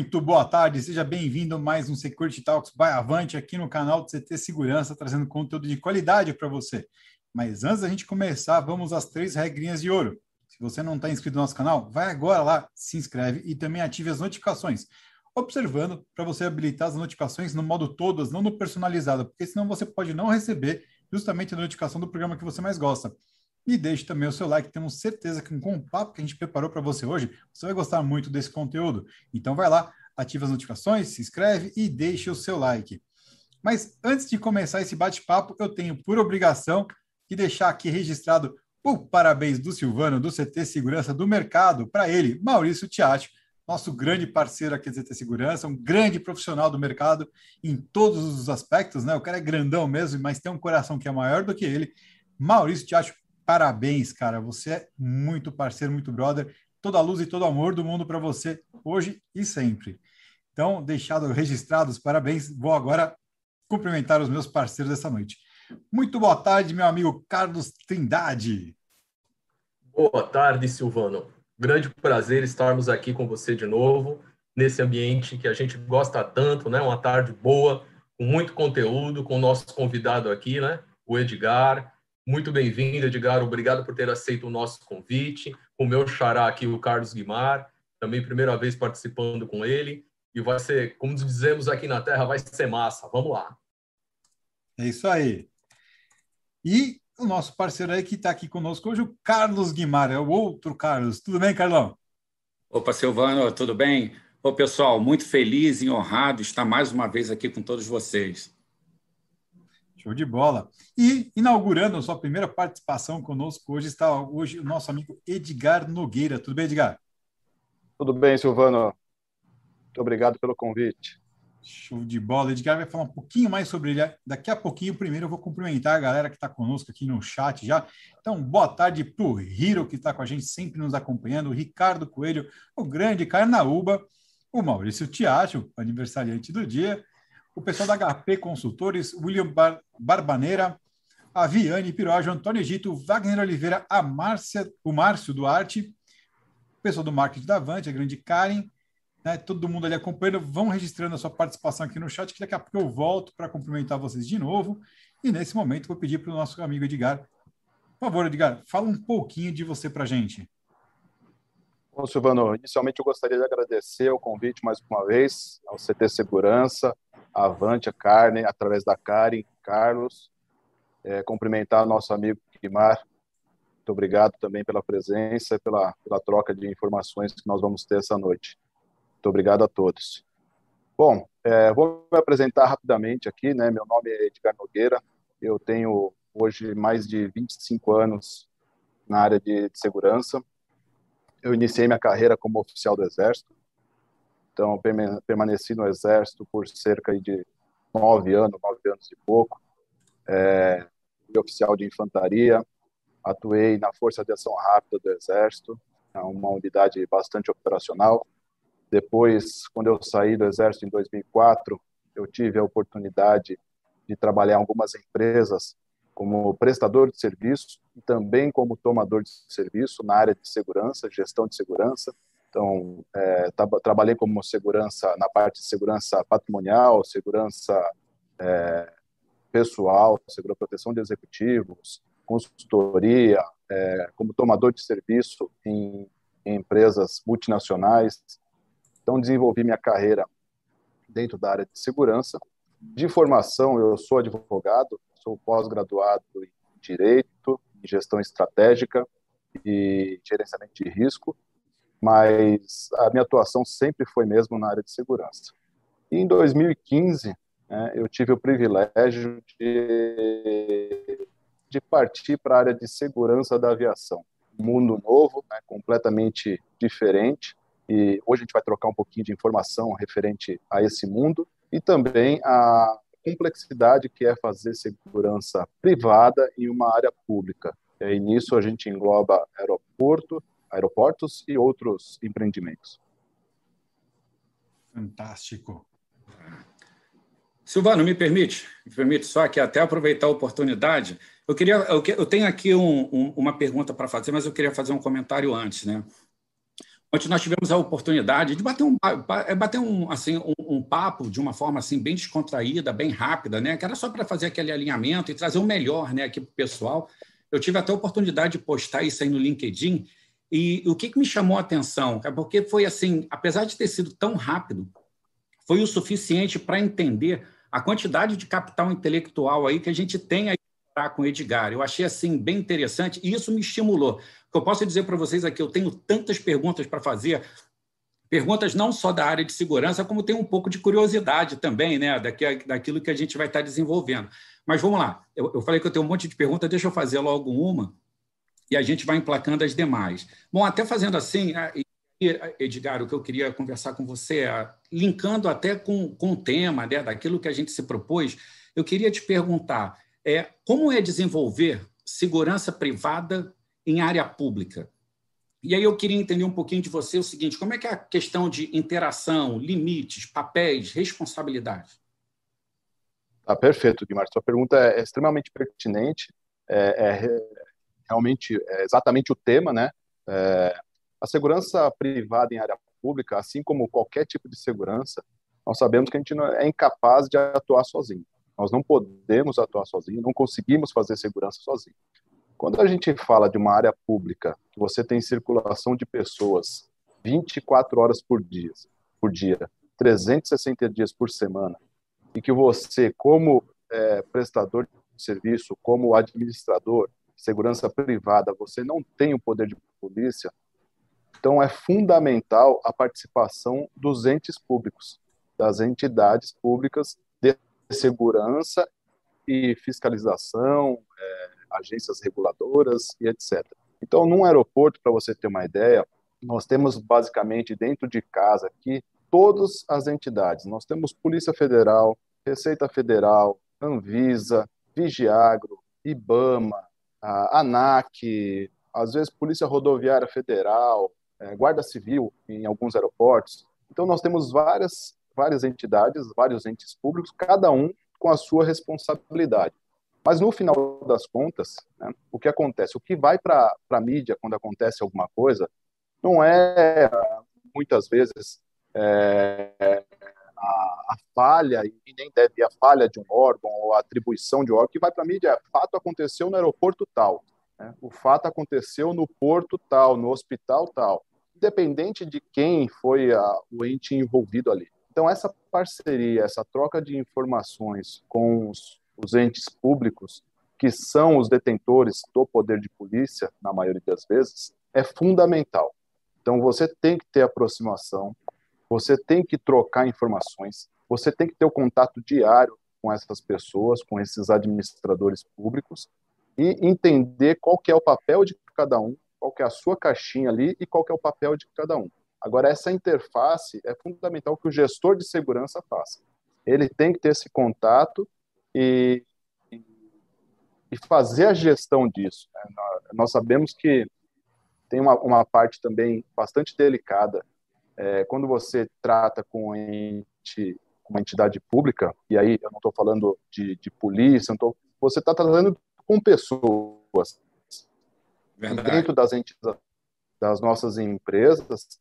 Muito boa tarde, seja bem-vindo a mais um Security Talks by Avante aqui no canal do CT Segurança, trazendo conteúdo de qualidade para você. Mas antes da gente começar, vamos às três regrinhas de ouro. Se você não está inscrito no nosso canal, vai agora lá, se inscreve e também ative as notificações. Observando para você habilitar as notificações no modo todas, não no personalizado, porque senão você pode não receber justamente a notificação do programa que você mais gosta. E deixe também o seu like, temos certeza que com o papo que a gente preparou para você hoje, você vai gostar muito desse conteúdo. Então vai lá, ative as notificações, se inscreve e deixe o seu like. Mas antes de começar esse bate-papo, eu tenho por obrigação de deixar aqui registrado o parabéns do Silvano, do CT Segurança do Mercado, para ele, Maurício Tiati, nosso grande parceiro aqui do CT Segurança, um grande profissional do mercado em todos os aspectos, né? O cara é grandão mesmo, mas tem um coração que é maior do que ele. Maurício Tiati, parabéns, cara. Você é muito parceiro, muito brother. Toda a luz e todo o amor do mundo para você, hoje e sempre. Então, deixado registrados, parabéns. Vou agora cumprimentar os meus parceiros dessa noite. Muito boa tarde, meu amigo Carlos Trindade. Boa tarde, Silvano. Grande prazer estarmos aqui com você de novo, nesse ambiente que a gente gosta tanto, né? Uma tarde boa, com muito conteúdo, com o nosso convidado aqui, né? O Edgar, muito bem-vindo, Edgar. Obrigado por ter aceito o nosso convite. O meu xará aqui, o Carlos Guimar, também primeira vez participando com ele. E vai ser, como dizemos aqui na Terra, vai ser massa. Vamos lá. É isso aí. E o nosso parceiro aí que está aqui conosco hoje, o Carlos Guimar, é o outro Carlos. Tudo bem, Carlão? Opa, Silvano, tudo bem? Ô, pessoal, muito feliz e honrado estar mais uma vez aqui com todos vocês. Show de bola. E inaugurando a sua primeira participação conosco hoje está hoje o nosso amigo Edgar Nogueira. Tudo bem, Edgar? Tudo bem, Silvano. Muito obrigado pelo convite. Show de bola. Edgar vai falar um pouquinho mais sobre ele daqui a pouquinho. Primeiro, eu vou cumprimentar a galera que está conosco aqui no chat já. Então, boa tarde para o Hiro, que está com a gente, sempre nos acompanhando, o Ricardo Coelho, o grande Carnaúba, o Maurício Tiacho, aniversariante do dia, o pessoal da HP Consultores, William Bar Barbaneira, a Viane Piroage, Antônio Egito, Wagner Oliveira, a Márcia, o Márcio Duarte, o pessoal do marketing da Avante, a grande Karen, né, todo mundo ali acompanhando, vão registrando a sua participação aqui no chat, que daqui a pouco eu volto para cumprimentar vocês de novo. E nesse momento vou pedir para o nosso amigo Edgar, por favor, Edgar, fala um pouquinho de você para a gente. Bom, Silvano, inicialmente eu gostaria de agradecer o convite mais uma vez ao CT Segurança, Avante, a Carne, através da Karen, Carlos. É, cumprimentar nosso amigo Guimar. Muito obrigado também pela presença e pela, pela troca de informações que nós vamos ter essa noite. Muito obrigado a todos. Bom, é, vou me apresentar rapidamente aqui, né? Meu nome é Edgar Nogueira. Eu tenho hoje mais de 25 anos na área de, de segurança. Eu iniciei minha carreira como oficial do Exército. Então, permaneci no Exército por cerca de nove anos, nove anos e pouco. É, fui oficial de infantaria, atuei na Força de Ação Rápida do Exército, é uma unidade bastante operacional. Depois, quando eu saí do Exército em 2004, eu tive a oportunidade de trabalhar em algumas empresas como prestador de serviço e também como tomador de serviço na área de segurança, gestão de segurança. Então, é, trabalhei como segurança na parte de segurança patrimonial, segurança é, pessoal, segurança proteção de executivos, consultoria, é, como tomador de serviço em, em empresas multinacionais. Então, desenvolvi minha carreira dentro da área de segurança. De formação, eu sou advogado, sou pós-graduado em Direito, em Gestão Estratégica e Gerenciamento de Risco mas a minha atuação sempre foi mesmo na área de segurança. E em 2015, né, eu tive o privilégio de, de partir para a área de segurança da aviação. Mundo novo, né, completamente diferente, e hoje a gente vai trocar um pouquinho de informação referente a esse mundo e também a complexidade que é fazer segurança privada em uma área pública. E nisso a gente engloba aeroporto, aeroportos e outros empreendimentos. Fantástico. Silvano, me permite, me permite só que até aproveitar a oportunidade, eu queria, eu, eu tenho aqui um, um, uma pergunta para fazer, mas eu queria fazer um comentário antes, né? Ontem nós tivemos a oportunidade de bater um, é, bater um, assim, um, um, papo de uma forma assim, bem descontraída, bem rápida, né? que era só para fazer aquele alinhamento e trazer o melhor né, aqui para o pessoal. Eu tive até a oportunidade de postar isso aí no LinkedIn, e o que, que me chamou a atenção? É porque foi assim, apesar de ter sido tão rápido, foi o suficiente para entender a quantidade de capital intelectual aí que a gente tem aí com o Edgar. Eu achei assim bem interessante e isso me estimulou. O que eu posso dizer para vocês aqui, eu tenho tantas perguntas para fazer, perguntas não só da área de segurança, como tem um pouco de curiosidade também, né, daquilo que a gente vai estar desenvolvendo. Mas vamos lá. Eu, eu falei que eu tenho um monte de perguntas, deixa eu fazer logo uma e a gente vai emplacando as demais. Bom, até fazendo assim, Edgar, o que eu queria conversar com você, é, linkando até com, com o tema né, daquilo que a gente se propôs, eu queria te perguntar é, como é desenvolver segurança privada em área pública? E aí eu queria entender um pouquinho de você o seguinte: como é que é a questão de interação, limites, papéis, responsabilidade? Ah, perfeito, Guilherme. Sua pergunta é extremamente pertinente. É, é realmente é exatamente o tema, né? É, a segurança privada em área pública, assim como qualquer tipo de segurança, nós sabemos que a gente é incapaz de atuar sozinho. Nós não podemos atuar sozinho, não conseguimos fazer segurança sozinho. Quando a gente fala de uma área pública, que você tem circulação de pessoas 24 horas por dia, por dia, 360 dias por semana, e que você, como é, prestador de serviço, como administrador segurança privada, você não tem o poder de polícia, então é fundamental a participação dos entes públicos, das entidades públicas segurança e fiscalização, é, agências reguladoras e etc. Então, num aeroporto, para você ter uma ideia, nós temos basicamente dentro de casa aqui todas as entidades. Nós temos Polícia Federal, Receita Federal, Anvisa, Vigiagro, IBAMA, a ANAC, às vezes Polícia Rodoviária Federal, é, Guarda Civil em alguns aeroportos. Então, nós temos várias várias entidades, vários entes públicos, cada um com a sua responsabilidade. Mas no final das contas, né, o que acontece? O que vai para a mídia quando acontece alguma coisa não é, muitas vezes, é, a, a, falha, e nem deve a falha de um órgão ou a atribuição de um órgão, que vai para a mídia fato aconteceu no aeroporto tal, né, o fato aconteceu no porto tal, no hospital tal, independente de quem foi a, o ente envolvido ali. Então, essa parceria, essa troca de informações com os, os entes públicos, que são os detentores do poder de polícia, na maioria das vezes, é fundamental. Então, você tem que ter aproximação, você tem que trocar informações, você tem que ter o contato diário com essas pessoas, com esses administradores públicos e entender qual que é o papel de cada um, qual que é a sua caixinha ali e qual que é o papel de cada um. Agora, essa interface é fundamental que o gestor de segurança faça. Ele tem que ter esse contato e, e fazer a gestão disso. Né? Nós sabemos que tem uma, uma parte também bastante delicada é, quando você trata com ente, uma entidade pública, e aí eu não estou falando de, de polícia, tô, você está tratando com pessoas. Verdade. Dentro das entidades das nossas empresas,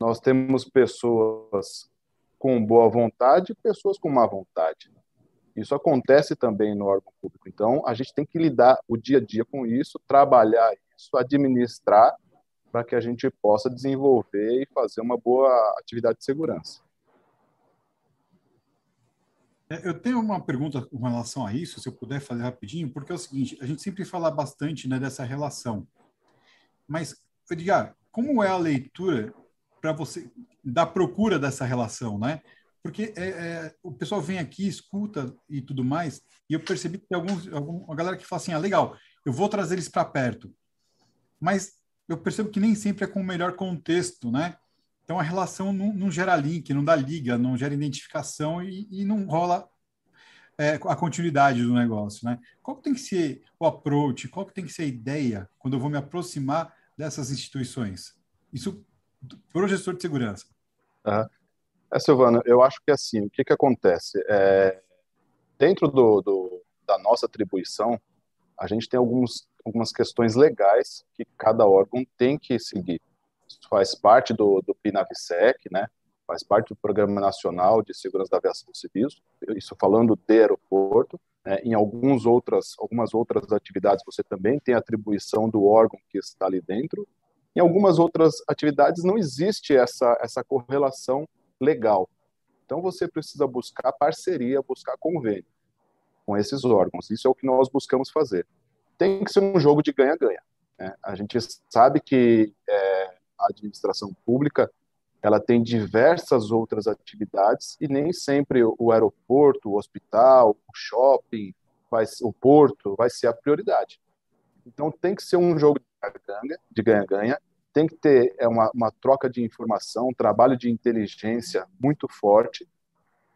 nós temos pessoas com boa vontade e pessoas com má vontade. Isso acontece também no órgão público. Então, a gente tem que lidar o dia a dia com isso, trabalhar isso, administrar, para que a gente possa desenvolver e fazer uma boa atividade de segurança. É, eu tenho uma pergunta com relação a isso, se eu puder fazer rapidinho, porque é o seguinte: a gente sempre fala bastante né, dessa relação. Mas, Edgar, como é a leitura para você da procura dessa relação, né? Porque é, é, o pessoal vem aqui, escuta e tudo mais, e eu percebi que tem alguns, alguma galera que fala assim, ah, legal, eu vou trazer eles para perto. Mas eu percebo que nem sempre é com o melhor contexto, né? Então a relação não, não gera link, não dá liga, não gera identificação e, e não rola é, a continuidade do negócio, né? Qual que tem que ser o approach, qual que tem que ser a ideia quando eu vou me aproximar dessas instituições? Isso para o gestor de segurança. Uhum. É, Silvano, eu acho que assim, o que, que acontece? É, dentro do, do, da nossa atribuição, a gente tem alguns, algumas questões legais que cada órgão tem que seguir. Isso faz parte do, do PINAVSEC, né? faz parte do Programa Nacional de Segurança da Aviação Civil, isso falando de aeroporto. Né? Em alguns outras, algumas outras atividades você também tem atribuição do órgão que está ali dentro. Em algumas outras atividades não existe essa, essa correlação legal. Então você precisa buscar parceria, buscar convênio com esses órgãos. Isso é o que nós buscamos fazer. Tem que ser um jogo de ganha-ganha. Né? A gente sabe que é, a administração pública ela tem diversas outras atividades e nem sempre o aeroporto, o hospital, o shopping, vai, o porto vai ser a prioridade. Então tem que ser um jogo de ganha-ganha, tem que ter é, uma, uma troca de informação, um trabalho de inteligência muito forte,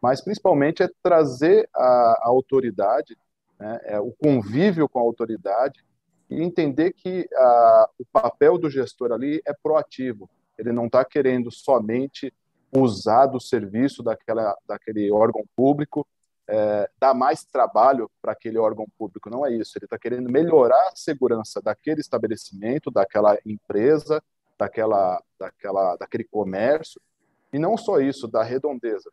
mas principalmente é trazer a, a autoridade, né, é, o convívio com a autoridade e entender que a, o papel do gestor ali é proativo, ele não está querendo somente usar do serviço daquela, daquele órgão público, é, dar mais trabalho para aquele órgão público. Não é isso. Ele está querendo melhorar a segurança daquele estabelecimento, daquela empresa, daquela, daquela, daquele comércio. E não só isso, da redondeza.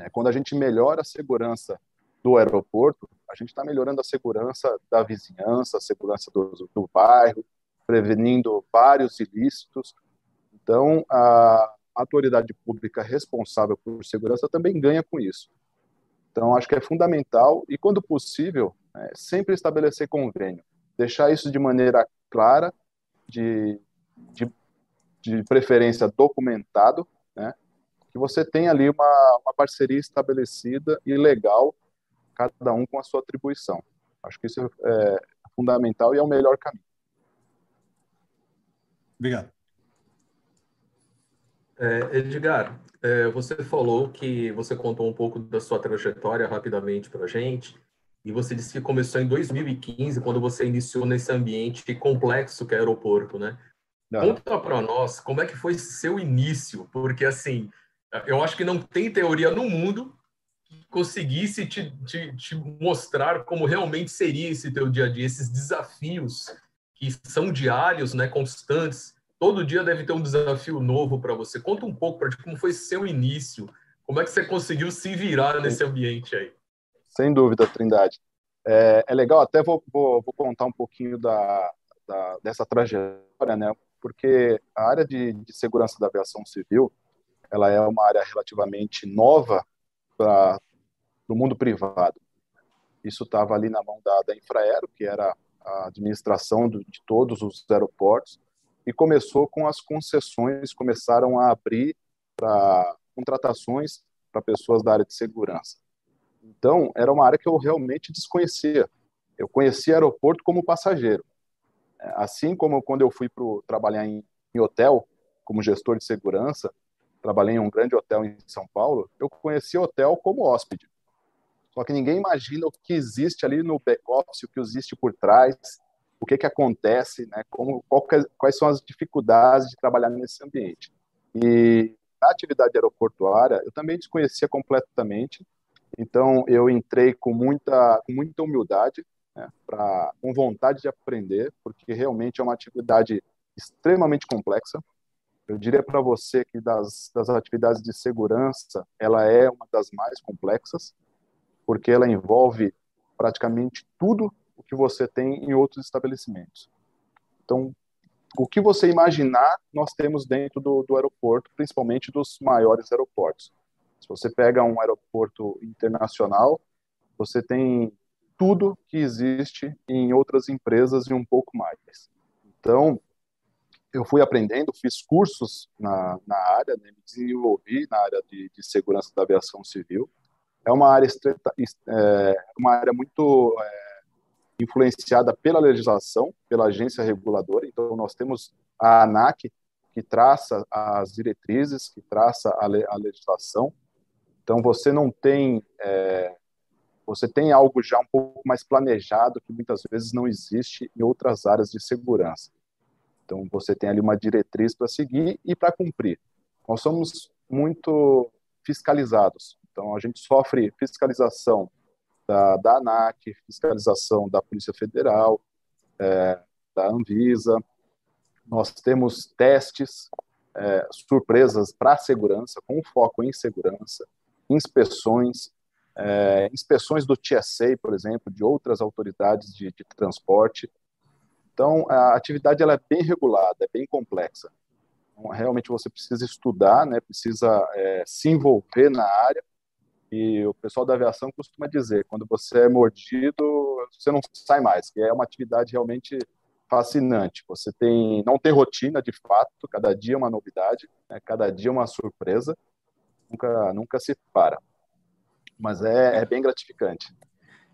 É, quando a gente melhora a segurança do aeroporto, a gente está melhorando a segurança da vizinhança, a segurança do, do bairro, prevenindo vários ilícitos, então, a autoridade pública responsável por segurança também ganha com isso. Então, acho que é fundamental e, quando possível, é, sempre estabelecer convênio, deixar isso de maneira clara, de, de, de preferência documentado, né? que você tem ali uma, uma parceria estabelecida e legal, cada um com a sua atribuição. Acho que isso é fundamental e é o melhor caminho. Obrigado. É, Edgar, é, você falou que você contou um pouco da sua trajetória rapidamente para a gente, e você disse que começou em 2015, quando você iniciou nesse ambiente complexo que é aeroporto, né? Não. Conta para nós como é que foi seu início, porque assim, eu acho que não tem teoria no mundo conseguisse te, te, te mostrar como realmente seria esse teu dia a dia, esses desafios que são diários, né, constantes, todo dia deve ter um desafio novo para você. Conta um pouco para como foi seu início, como é que você conseguiu se virar nesse ambiente aí. Sem dúvida, Trindade. É, é legal, até vou, vou, vou, contar um pouquinho da, da, dessa trajetória, né? Porque a área de, de segurança da aviação civil, ela é uma área relativamente nova para o mundo privado. Isso estava ali na mão da, da Infraero, que era a administração do, de todos os aeroportos, e começou com as concessões, começaram a abrir para contratações para pessoas da área de segurança. Então, era uma área que eu realmente desconhecia. Eu conhecia aeroporto como passageiro. Assim como quando eu fui para trabalhar em, em hotel, como gestor de segurança, trabalhei em um grande hotel em São Paulo, eu conhecia hotel como hóspede. Só que ninguém imagina o que existe ali no back-office, o que existe por trás, o que, que acontece, né, como, que, quais são as dificuldades de trabalhar nesse ambiente. E na atividade aeroportuária, eu também desconhecia completamente, então eu entrei com muita, muita humildade, né, pra, com vontade de aprender, porque realmente é uma atividade extremamente complexa. Eu diria para você que das, das atividades de segurança, ela é uma das mais complexas, porque ela envolve praticamente tudo o que você tem em outros estabelecimentos. Então, o que você imaginar, nós temos dentro do, do aeroporto, principalmente dos maiores aeroportos. Se você pega um aeroporto internacional, você tem tudo que existe em outras empresas e um pouco mais. Então, eu fui aprendendo, fiz cursos na, na área, né, me desenvolvi na área de, de, segurança da aviação civil. É uma área, estreita, é, uma área muito é, influenciada pela legislação, pela agência reguladora. Então, nós temos a ANAC, que traça as diretrizes, que traça a, a legislação. Então, você não tem. É, você tem algo já um pouco mais planejado, que muitas vezes não existe em outras áreas de segurança. Então, você tem ali uma diretriz para seguir e para cumprir. Nós somos muito fiscalizados. Então, a gente sofre fiscalização da, da ANAC, fiscalização da Polícia Federal, é, da Anvisa, Nós temos testes, é, surpresas para segurança, com foco em segurança, inspeções, é, inspeções do TSA, por exemplo, de outras autoridades de, de transporte. Então, a atividade ela é bem regulada, é bem complexa. Então, realmente você precisa estudar, né, precisa é, se envolver na área. E o pessoal da aviação costuma dizer, quando você é mordido, você não sai mais, que é uma atividade realmente fascinante. Você tem, não tem rotina de fato, cada dia é uma novidade, né, cada dia é uma surpresa, nunca, nunca se para. Mas é, é bem gratificante.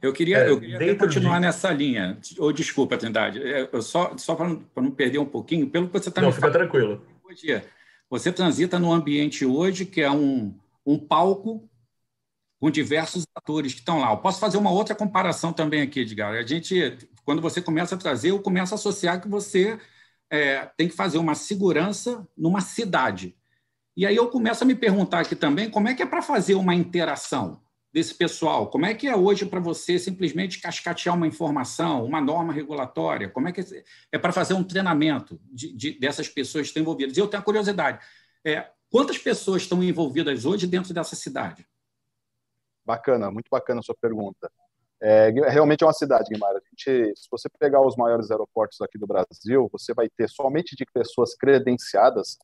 Eu queria, é, eu queria continuar de... nessa linha. Ou oh, desculpa, Trindade. É, eu só só para não, não, perder um pouquinho, pelo que você está me falando. Não, fica tranquilo. Hoje, você transita num ambiente hoje que é um, um palco com diversos atores que estão lá. Eu posso fazer uma outra comparação também aqui, Edgar. A gente, quando você começa a trazer, eu começo a associar que você é, tem que fazer uma segurança numa cidade. E aí eu começo a me perguntar aqui também como é que é para fazer uma interação desse pessoal? Como é que é hoje para você simplesmente cascatear uma informação, uma norma regulatória? Como é que é, é para fazer um treinamento de, de, dessas pessoas que estão envolvidas? E eu tenho a curiosidade: é, quantas pessoas estão envolvidas hoje dentro dessa cidade? Bacana, muito bacana a sua pergunta. É, realmente é uma cidade, Guimarães. se você pegar os maiores aeroportos aqui do Brasil, você vai ter somente de pessoas credenciadas,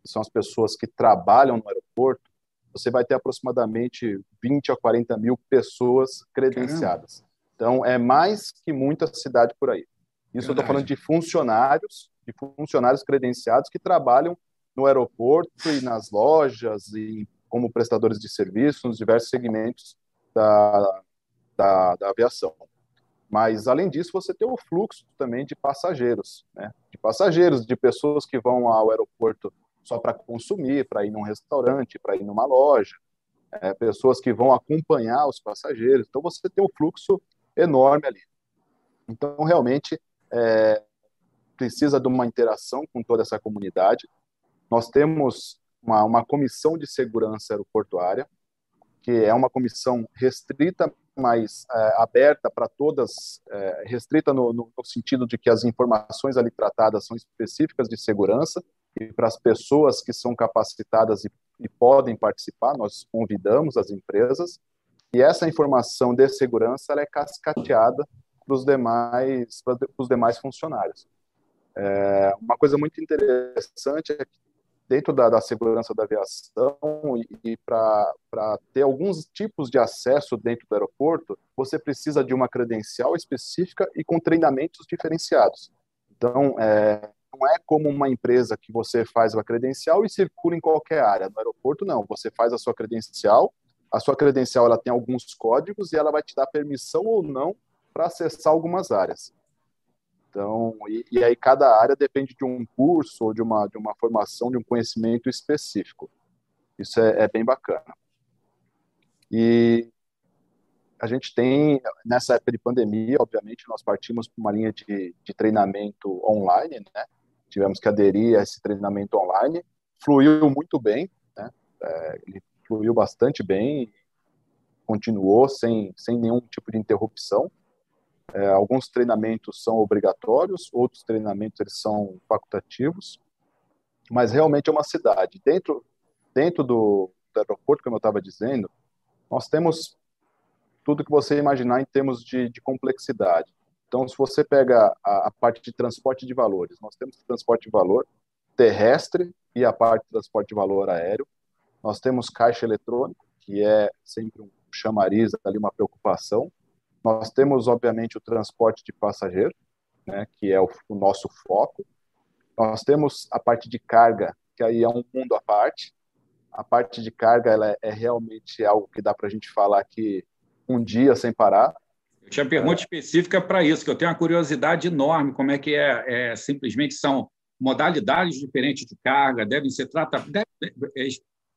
que são as pessoas que trabalham no aeroporto, você vai ter aproximadamente 20 a 40 mil pessoas credenciadas. Caramba. Então, é mais que muita cidade por aí. Isso Verdade. eu estou falando de funcionários, de funcionários credenciados que trabalham no aeroporto e nas lojas e como prestadores de serviços nos diversos segmentos da, da, da aviação. Mas, além disso, você tem o fluxo também de passageiros, né? de passageiros, de pessoas que vão ao aeroporto só para consumir, para ir num restaurante, para ir numa loja, é, pessoas que vão acompanhar os passageiros. Então, você tem um fluxo enorme ali. Então, realmente, é, precisa de uma interação com toda essa comunidade. Nós temos uma, uma comissão de segurança aeroportuária, que é uma comissão restrita, mas é, aberta para todas, é, restrita no, no, sentido de que as informações ali tratadas são específicas de segurança, e para as pessoas que são capacitadas e, e podem participar, nós convidamos as empresas, e essa informação de segurança ela é cascateada para os demais, para os demais funcionários. É, uma coisa muito interessante é que dentro da, da segurança da aviação e, e para ter alguns tipos de acesso dentro do aeroporto, você precisa de uma credencial específica e com treinamentos diferenciados. Então, é, não é como uma empresa que você faz uma credencial e circula em qualquer área. No aeroporto, não. Você faz a sua credencial, a sua credencial ela tem alguns códigos e ela vai te dar permissão ou não para acessar algumas áreas. Então, e, e, aí cada área depende de um curso ou de uma, de uma formação, de um conhecimento específico. Isso é, é bem bacana. E a gente tem, nessa época de pandemia, obviamente, nós partimos para uma linha de, de treinamento online, né? Tivemos que aderir a esse treinamento online. Fluiu muito bem, né? É, ele fluiu bastante bem, continuou sem, sem nenhum tipo de interrupção. É, alguns treinamentos são obrigatórios, outros treinamentos eles são facultativos, mas realmente é uma cidade. Dentro, dentro do, do aeroporto, como eu estava dizendo, nós temos tudo que você imaginar em termos de, de complexidade. Então, se você pega a, a, parte de transporte de valores, nós temos transporte de valor terrestre e a parte de transporte de valor aéreo. Nós temos caixa eletrônico, que é sempre um chamariz ali, uma preocupação. Nós temos, obviamente, o transporte de passageiro, né, que é o, o nosso foco. Nós temos a parte de carga, que aí é um mundo à parte. A parte de carga ela é, é realmente algo que dá para a gente falar que um dia sem parar. Eu tinha pergunta é. específica para isso, que eu tenho uma curiosidade enorme, como é que é, é simplesmente são modalidades diferentes de carga, devem ser tratados, deve, é,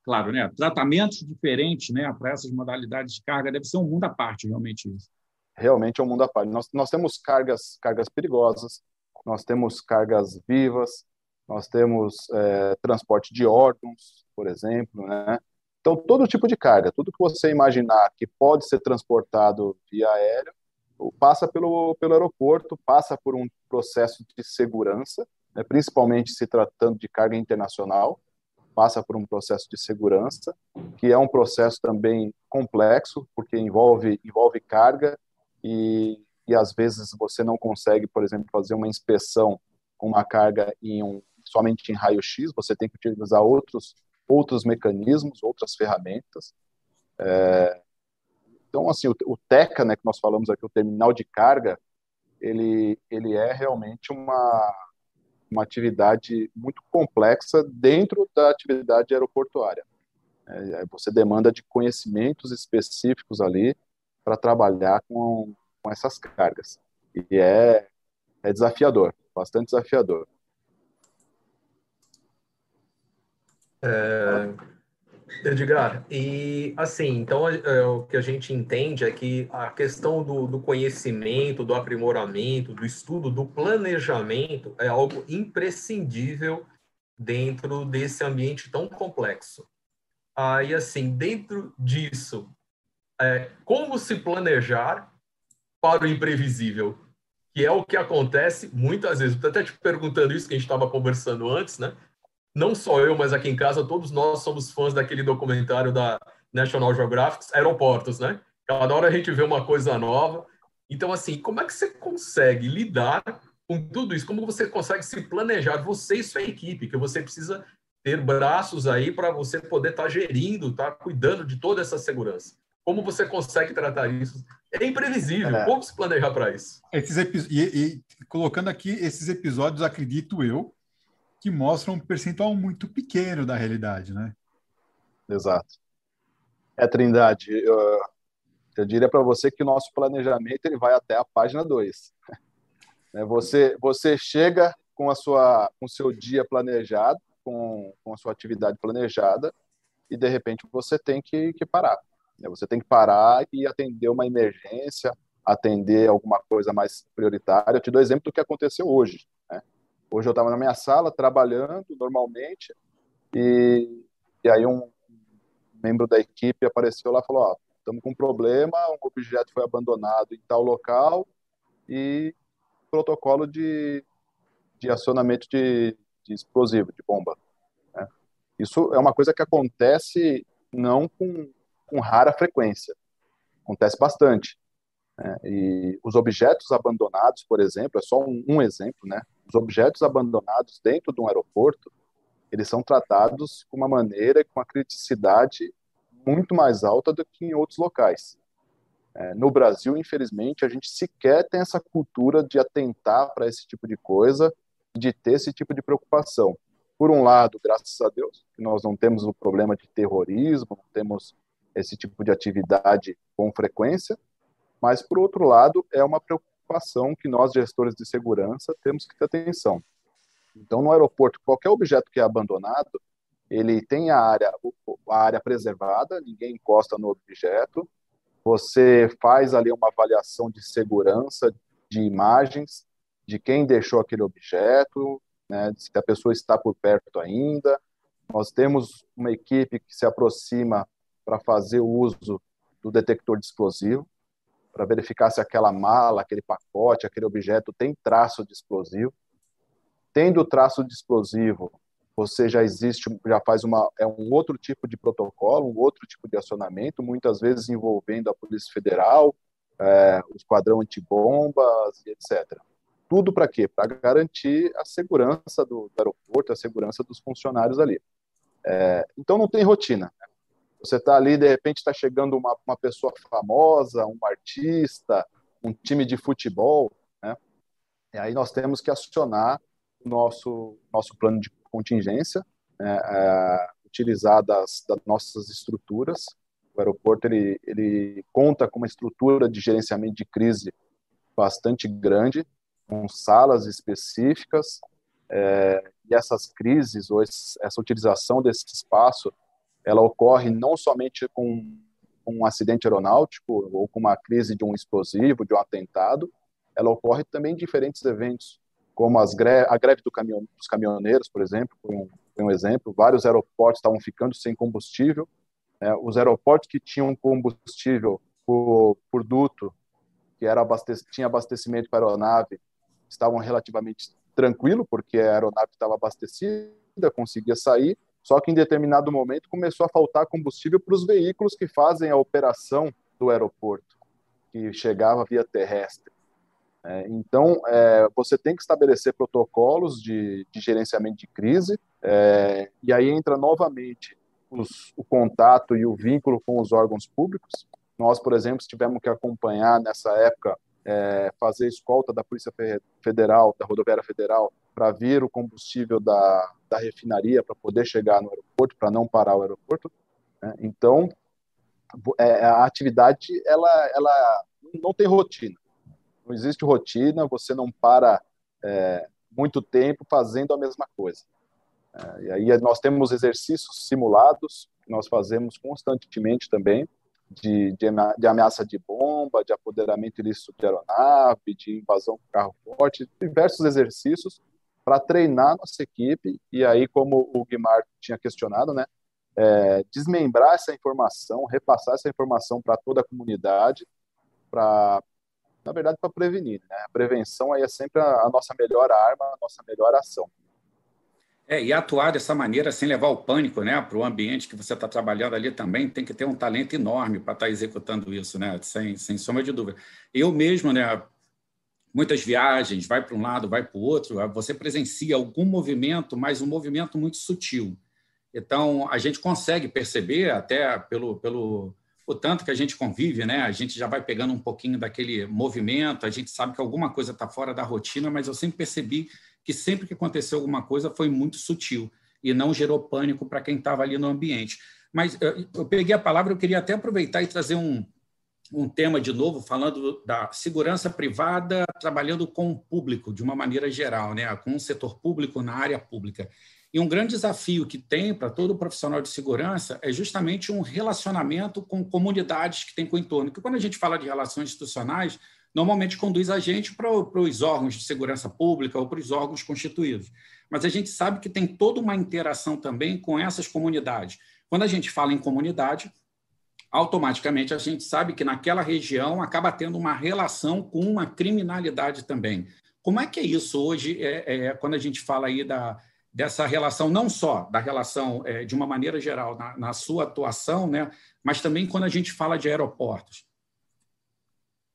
claro, né, tratamentos diferentes né, para essas modalidades de carga, deve ser um mundo à parte, realmente isso. Realmente é um mundo à parte. Nós, nós temos cargas, cargas perigosas, nós temos cargas vivas, nós temos é, transporte de órgãos, por exemplo, né? Então, todo tipo de carga, tudo que você imaginar que pode ser transportado via aéreo, passa pelo, pelo aeroporto, passa por um processo de segurança, né, principalmente se tratando de carga internacional, passa por um processo de segurança, que é um processo também complexo, porque envolve, envolve carga e, e às vezes você não consegue, por exemplo, fazer uma inspeção com uma carga em um, somente em raio-x, você tem que utilizar outros, outros mecanismos, outras ferramentas. É, então, assim, o, o TECA, né, que nós falamos aqui, o terminal de carga, ele, ele é realmente uma, uma atividade muito complexa dentro da atividade aeroportuária. É, é, você demanda de conhecimentos específicos ali para trabalhar com, com essas cargas. E é, é desafiador, bastante desafiador. É, Edgar, e assim, então é, o que a gente entende é que a questão do, do, conhecimento, do aprimoramento, do estudo, do planejamento é algo imprescindível dentro desse ambiente tão complexo. Aí, assim, dentro disso, é, como se planejar para o imprevisível? Que é o que acontece muitas vezes. Estou até te perguntando isso que a gente estava conversando antes, né? Não só eu, mas aqui em casa, todos nós somos fãs daquele documentário da National Geographic, Aeroportos, né? Cada hora a gente vê uma coisa nova. Então, assim, como é que você consegue lidar com tudo isso? Como você consegue se planejar, você e sua equipe, que você precisa ter braços aí para você poder estar tá gerindo, estar tá cuidando de toda essa segurança. Como você consegue tratar isso? É imprevisível. É. Como se planejar para isso? Esses e, e, colocando aqui esses episódios, acredito eu, que mostram um percentual muito pequeno da realidade, né? Exato. É, Trindade, eu, eu diria para você que o nosso planejamento ele vai até a página 2. É, você, você chega com a sua com seu dia planejado, com, com a sua atividade planejada, e de repente você tem que, que parar. Né? Você tem que parar e atender uma emergência, atender alguma coisa mais prioritária. Eu te dou exemplo do que aconteceu hoje. Hoje eu estava na minha sala trabalhando normalmente e, e aí um membro da equipe apareceu lá e falou: estamos com um problema, um objeto foi abandonado em tal local e protocolo de, de acionamento de, de explosivo, de bomba. Né? Isso é uma coisa que acontece não com, com rara frequência, acontece bastante. Né? E os objetos abandonados, por exemplo, é só um, um exemplo, né? Os objetos abandonados dentro de um aeroporto, eles são tratados com uma maneira, com uma criticidade muito mais alta do que em outros locais. É, no Brasil, infelizmente, a gente sequer tem essa cultura de atentar para esse tipo de coisa, de ter esse tipo de preocupação. Por um lado, graças a Deus, nós não temos o problema de terrorismo, não temos esse tipo de atividade com frequência, mas, por outro lado, é uma preocupação que nós, gestores de segurança, temos que ter atenção. Então, no aeroporto, qualquer objeto que é abandonado, ele tem a área, a área preservada, ninguém encosta no objeto, você faz ali uma avaliação de segurança, de imagens, de quem deixou aquele objeto, né, se a pessoa está por perto ainda. Nós temos uma equipe que se aproxima para fazer o uso do detector de explosivo para verificar se aquela mala, aquele pacote, aquele objeto tem traço de explosivo. Tendo traço de explosivo, você já existe, já faz uma é um outro tipo de protocolo, um outro tipo de acionamento, muitas vezes envolvendo a Polícia Federal, é, o Esquadrão Antibombas e etc. Tudo para quê? Para garantir a segurança do, do, aeroporto, a segurança dos funcionários ali. É, então não tem rotina. Você está ali, de repente está chegando uma, uma pessoa famosa, um artista, um time de futebol, né? E aí nós temos que acionar o nosso, nosso plano de contingência, né? é, utilizar das, das nossas estruturas. O aeroporto ele, ele conta com uma estrutura de gerenciamento de crise bastante grande, com salas específicas, é, e essas crises ou esse, essa utilização desse espaço ela ocorre não somente com um acidente aeronáutico ou com uma crise de um explosivo, de um atentado, ela ocorre também em diferentes eventos, como as greve, a greve do caminhon, dos caminhoneiros, por exemplo, foi um, foi um exemplo. Vários aeroportos estavam ficando sem combustível. Né? Os aeroportos que tinham combustível por, por duto, que era abastec tinha abastecimento para a aeronave, estavam relativamente tranquilo, porque a aeronave estava abastecida, conseguia sair, só que em determinado momento começou a faltar combustível para os veículos que fazem a operação do aeroporto, que chegava via terrestre. É, então, é, você tem que estabelecer protocolos de, de gerenciamento de crise, é, e aí entra novamente os, o contato e o vínculo com os órgãos públicos. Nós, por exemplo, tivemos que acompanhar nessa época, é, fazer escolta da Polícia Federal, da Rodoviária Federal, para vir o combustível da, da refinaria para poder chegar no aeroporto, para não parar o aeroporto. Né? Então, é, a atividade ela, ela não tem rotina. Não existe rotina, você não para é, muito tempo fazendo a mesma coisa. É, e aí nós temos exercícios simulados, que nós fazemos constantemente também, de, de, de, ameaça de bomba, de apoderamento ilícito de aeronave, de invasão com carro forte, diversos exercícios para treinar nossa equipe e aí, como o Guimar tinha questionado, né, é, desmembrar essa informação, repassar essa informação para toda a comunidade, para, na verdade, para prevenir. Né? A prevenção aí é sempre a, a nossa melhor arma, a nossa melhor ação. É, e atuar dessa maneira sem levar o pânico né, para o ambiente que você está trabalhando ali também, tem que ter um talento enorme para estar tá executando isso, né, sem, sem sombra de dúvida. Eu mesmo, né, muitas viagens, vai para um lado, vai para o outro, você presencia algum movimento, mas um movimento muito sutil. Então, a gente consegue perceber, até pelo, pelo o tanto que a gente convive, né? a gente já vai pegando um pouquinho daquele movimento, a gente sabe que alguma coisa está fora da rotina, mas eu sempre percebi que sempre que aconteceu alguma coisa foi muito sutil e não gerou pânico para quem estava ali no ambiente. Mas eu peguei a palavra, eu queria até aproveitar e trazer um, um tema de novo, falando da segurança privada, trabalhando com o público, de uma maneira geral, né? com o setor público na área pública. E um grande desafio que tem para todo profissional de segurança é justamente um relacionamento com comunidades que tem com o entorno. Porque quando a gente fala de relações institucionais, normalmente conduz a gente para, para os órgãos de segurança pública ou para os órgãos constituídos. Mas a gente sabe que tem toda uma interação também com essas comunidades. Quando a gente fala em comunidade, automaticamente a gente sabe que naquela região acaba tendo uma relação com uma criminalidade também. Como é que é isso hoje, é, é quando a gente fala aí da, dessa relação, não só da relação é, de uma maneira geral na, na sua atuação, né, mas também quando a gente fala de aeroportos?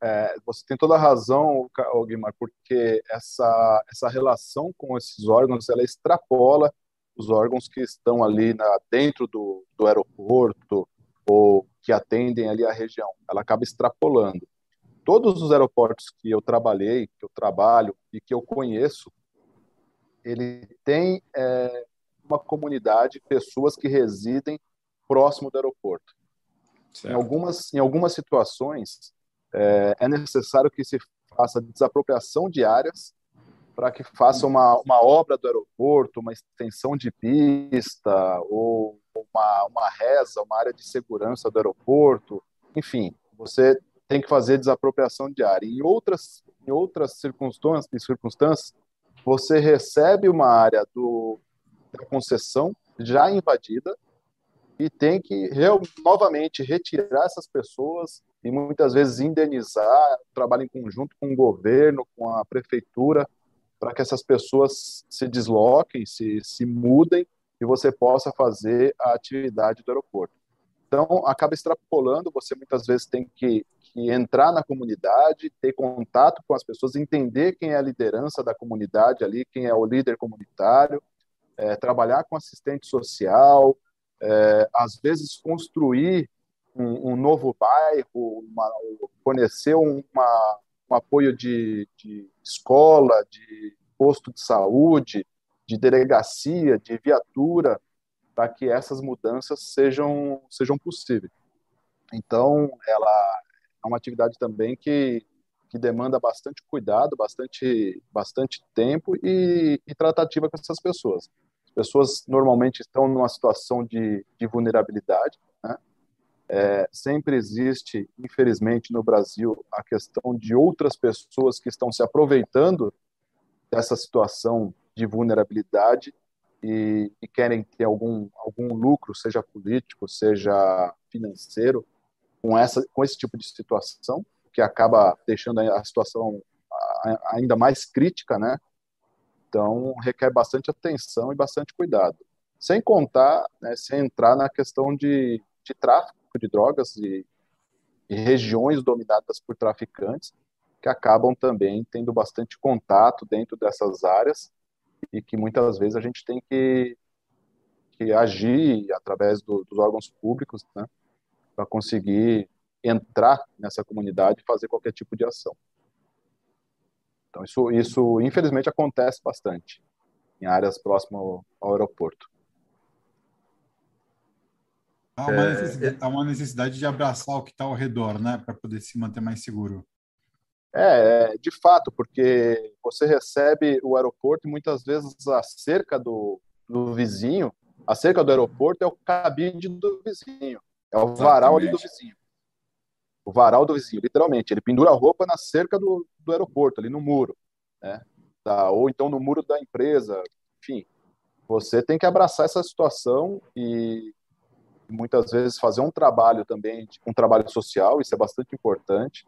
É, você tem toda a razão, Guimar, porque essa, essa relação com esses órgãos, ela extrapola os órgãos que estão ali na, dentro do, do aeroporto ou que atendem ali a região. Ela acaba extrapolando. Todos os aeroportos que eu trabalhei, que eu trabalho e que eu conheço, ele tem é, uma comunidade, pessoas que residem próximo do aeroporto. Em algumas, em algumas situações, é, é necessário que se faça desapropriação de áreas para que faça uma, uma obra do aeroporto, uma extensão de pista ou uma, uma reza, uma área de segurança do aeroporto, enfim, você tem que fazer desapropriação de área. Em outras, em outras circunstâncias, circunstâncias você recebe uma área do, da concessão já invadida e tem que real, novamente retirar essas pessoas e muitas vezes indenizar, trabalhar em conjunto com o governo, com a prefeitura, para que essas pessoas se desloquem, se, se mudem e você possa fazer a atividade do aeroporto. Então, acaba extrapolando, você muitas vezes tem que, que entrar na comunidade, ter contato com as pessoas, entender quem é a liderança da comunidade ali, quem é o líder comunitário, é, trabalhar com assistente social, é, às vezes construir um, um novo bairro, uma, fornecer uma, um apoio de, de escola, de posto de saúde, de delegacia, de viatura, para que essas mudanças sejam, sejam possíveis. Então, ela é uma atividade também que, que demanda bastante cuidado, bastante, bastante tempo e, e tratativa com essas pessoas. As pessoas normalmente estão numa situação de, de vulnerabilidade, né? É, sempre existe, infelizmente, no Brasil, a questão de outras pessoas que estão se aproveitando dessa situação de vulnerabilidade e, e, querem ter algum, algum lucro, seja político, seja financeiro, com, essa, com esse tipo de situação, que acaba deixando a situação ainda mais crítica, né? Então, requer bastante atenção e bastante cuidado. Sem contar, né, sem entrar na questão de, de tráfico de drogas e, e regiões dominadas por traficantes, que acabam também tendo bastante contato dentro dessas áreas e que muitas vezes a gente tem que, que agir através do, dos órgãos públicos né, para conseguir entrar nessa comunidade e fazer qualquer tipo de ação. Então, isso, isso infelizmente acontece bastante em áreas próximas ao, ao aeroporto. Há uma, é, necessidade, há uma necessidade de abraçar o que está ao redor, né, para poder se manter mais seguro. É, de fato, porque você recebe o aeroporto e muitas vezes a cerca do, do vizinho, a cerca do aeroporto é o cabide do vizinho, é o varal ali do vizinho. O varal do vizinho, literalmente. Ele pendura a roupa na cerca do, do aeroporto, ali no muro, né? Tá, ou então no muro da empresa, enfim. Você tem que abraçar essa situação e muitas vezes fazer um trabalho também, um trabalho social, isso é bastante importante.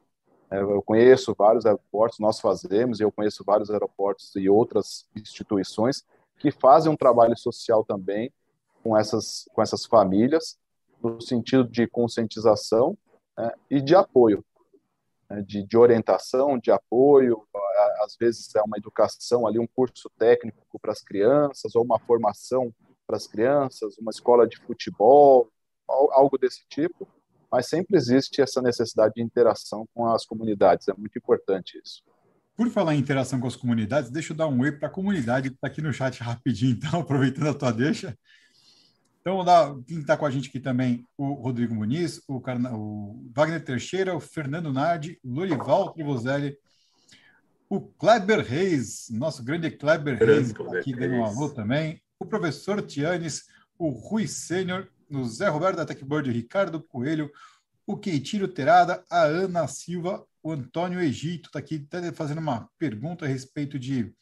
É, eu conheço vários aeroportos, nós fazemos, eu conheço vários aeroportos e outras instituições que fazem um trabalho social também com essas, com essas famílias, no sentido de conscientização né, e de apoio, né, de, de orientação, de apoio, às vezes é uma educação ali, um curso técnico para as crianças, ou uma formação para as crianças, uma escola de futebol, algo desse tipo, mas sempre existe essa necessidade de interação com as comunidades, é muito importante isso. Por falar em interação com as comunidades, deixa eu dar um oi para a comunidade que está aqui no chat rapidinho, então, aproveitando a tua deixa. Então, dar, quem está com a gente aqui também, o Rodrigo Muniz, o, Carna, o Wagner Teixeira, o Fernando Nardi, Lorival Trivoselli, o Kleber Reis, nosso grande Kleber Reis, tá aqui dando um alô também, o professor Tianes, o Rui Sênior no Zé Roberto da Techboard, o Ricardo Coelho, o Keitiro Terada, a Ana Silva, o Antônio Egito está aqui tá fazendo uma pergunta a respeito de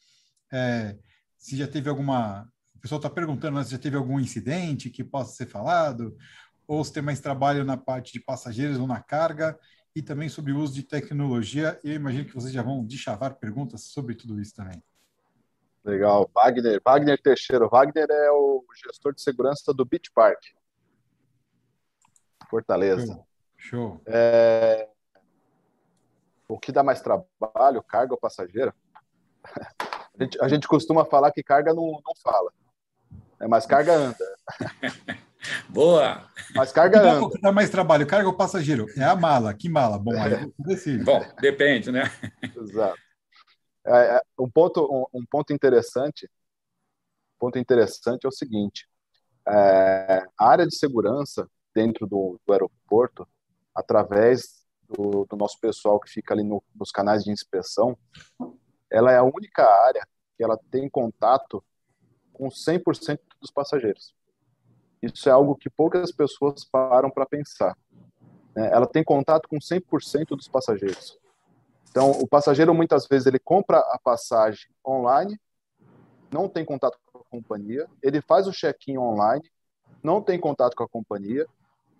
é, se já teve alguma. O pessoal está perguntando né, se já teve algum incidente que possa ser falado, ou se tem mais trabalho na parte de passageiros ou na carga, e também sobre o uso de tecnologia. Eu imagino que vocês já vão deschavar perguntas sobre tudo isso também. Legal. Wagner, Wagner Teixeira. Wagner é o gestor de segurança do Beach Park. Fortaleza. Show. É... O que dá mais trabalho, carga ou passageiro? A gente, a gente costuma falar que carga não, não fala, é, mas carga anda. Boa! Mas carga que dá, anda. O que dá mais trabalho, carga ou passageiro? É a mala. Que mala? Bom, aí é. decide. Bom, depende, né? Exato. É, é, um, ponto, um, um, ponto interessante ponto interessante é o seguinte, é, a área de segurança dentro do, do aeroporto, através do, do, nosso pessoal que fica ali no, nos canais de inspeção, ela é a única área que ela tem contato com 100% dos passageiros. Isso é algo que poucas pessoas param para pensar. Né? Ela tem contato com 100% dos passageiros. Então, o passageiro muitas vezes ele compra a passagem online, não tem contato com a companhia, ele faz o check-in online, não tem contato com a companhia,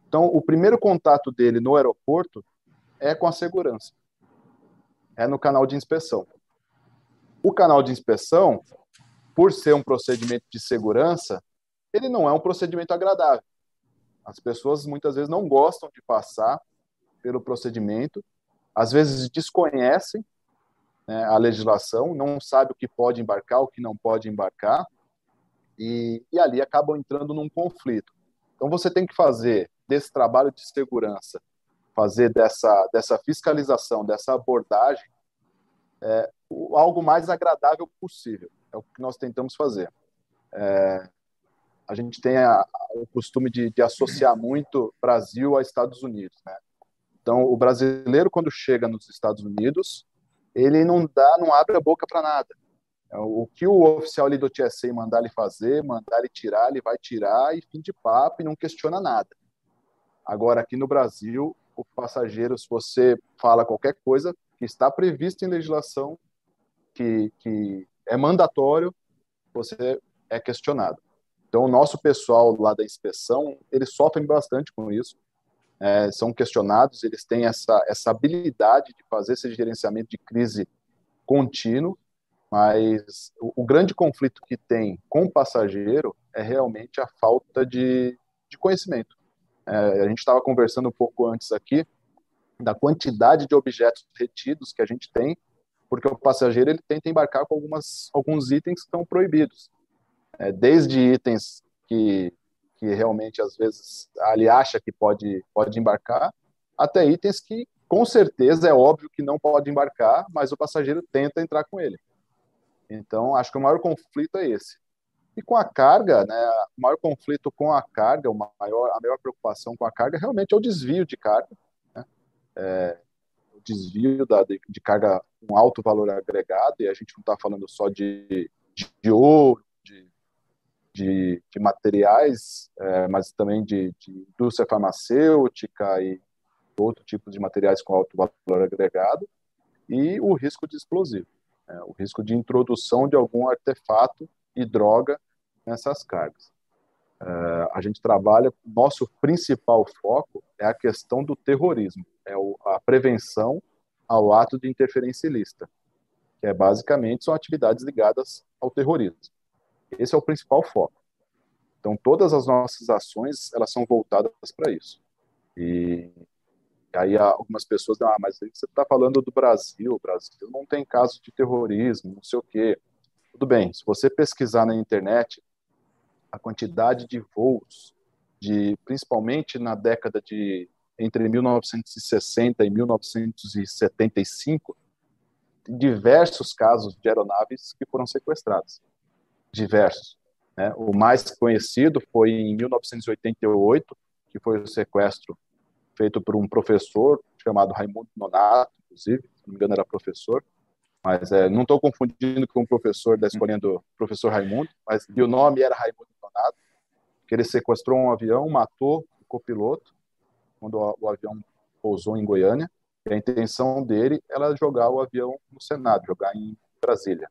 então, o primeiro contato dele no aeroporto é com a segurança, é no canal de inspeção. O canal de inspeção, por ser um procedimento de segurança, ele não é um procedimento agradável. As pessoas muitas vezes não gostam de passar pelo procedimento, às vezes desconhecem né, a legislação, não sabe o que pode embarcar, o que não pode embarcar, e, e ali acabam entrando num conflito. Então você tem que fazer desse trabalho de segurança, fazer dessa, dessa fiscalização, dessa abordagem, é, algo mais agradável possível. É o que nós tentamos fazer. É, a gente tem a, o costume de, de, associar muito Brasil a Estados Unidos, né? Então, o brasileiro, quando chega nos Estados Unidos, ele não dá, não abre a boca para nada. É, o que o oficial ali do TSA mandar ele fazer, mandar ele tirar, ele vai tirar e fim de papo e não questiona nada. Agora, aqui no Brasil, o passageiro, se você fala qualquer coisa que está previsto em legislação, que, que é mandatório, você é questionado. Então, o nosso pessoal lá da inspeção, eles sofrem bastante com isso. É, são questionados, eles têm essa, essa habilidade de fazer esse gerenciamento de crise contínuo Mas o, o grande conflito que tem com o passageiro é realmente a falta de, de conhecimento. É, a gente estava conversando um pouco antes aqui da quantidade de objetos retidos que a gente tem, porque o passageiro ele tenta embarcar com algumas, alguns itens que estão proibidos. É, desde itens que, que realmente, às vezes, ele acha que pode, pode embarcar, até itens que, com certeza, é óbvio que não pode embarcar, mas o passageiro tenta entrar com ele. Então, acho que o maior conflito é esse. E com a carga, né, o maior conflito com a carga, o maior, a maior preocupação com a carga realmente é o desvio de carga, né? é, o desvio da, de, de, carga com alto valor agregado, e a gente não está falando só de, de ouro, de, de, materiais, é, mas também de, de indústria farmacêutica e outro tipo de materiais com alto valor agregado, e o risco de explosivo é, o risco de introdução de algum artefato e droga nessas cargas. É, a gente trabalha, nosso principal foco é a questão do terrorismo, é o, a prevenção ao ato de interferência ilícita, que é basicamente são atividades ligadas ao terrorismo. Esse é o principal foco. Então, todas as nossas ações elas são voltadas para isso. E aí algumas pessoas, ah, mas você está falando do Brasil, o Brasil não tem caso de terrorismo, não sei o quê. Tudo bem, se você pesquisar na internet, a quantidade de voos, de principalmente na década de entre 1960 e 1975, diversos casos de aeronaves que foram sequestradas. Diversos. Né? O mais conhecido foi em 1988, que foi o sequestro feito por um professor chamado Raimundo Nonato, inclusive, se não me engano era professor, mas é, não estou confundindo com o professor da escolinha do professor Raimundo, mas e o nome era Raimundo Nonato, que ele sequestrou um avião, matou o copiloto quando o, avião pousou em Goiânia, e a intenção dele era jogar o avião no Senado, jogar em Brasília.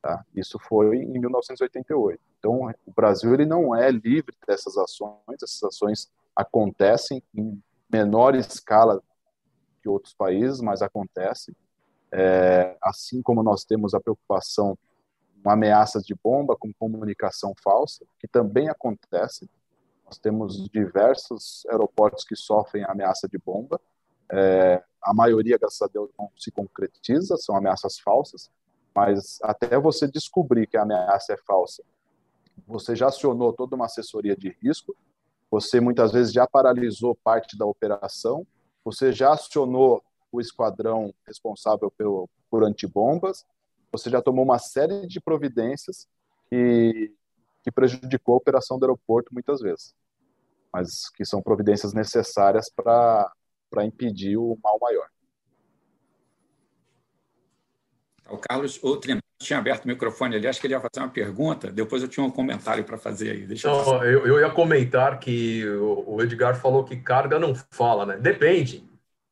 Tá? Isso foi em 1988. Então, o Brasil ele não é livre dessas ações, essas ações acontecem em menor escala que outros países, mas acontecem. É, assim como nós temos a preocupação com ameaças de bomba, com comunicação falsa, que também acontece. Nós temos diversos aeroportos que sofrem ameaça de bomba. É, a maioria, graças a Deus, não se concretiza, são ameaças falsas, mas até você descobrir que a ameaça é falsa, você já acionou toda uma assessoria de risco, você muitas vezes já paralisou parte da operação, você já acionou o esquadrão responsável pelo, por antibombas, você já tomou uma série de providências que, que prejudicou a operação do aeroporto muitas vezes, mas que são providências necessárias para impedir o mal maior. O Carlos, o treinador tinha aberto o microfone ali, acho que ele ia fazer uma pergunta, depois eu tinha um comentário para fazer aí. Deixa não, eu, eu, ia comentar que o Edgar falou que carga não fala, né? Depende.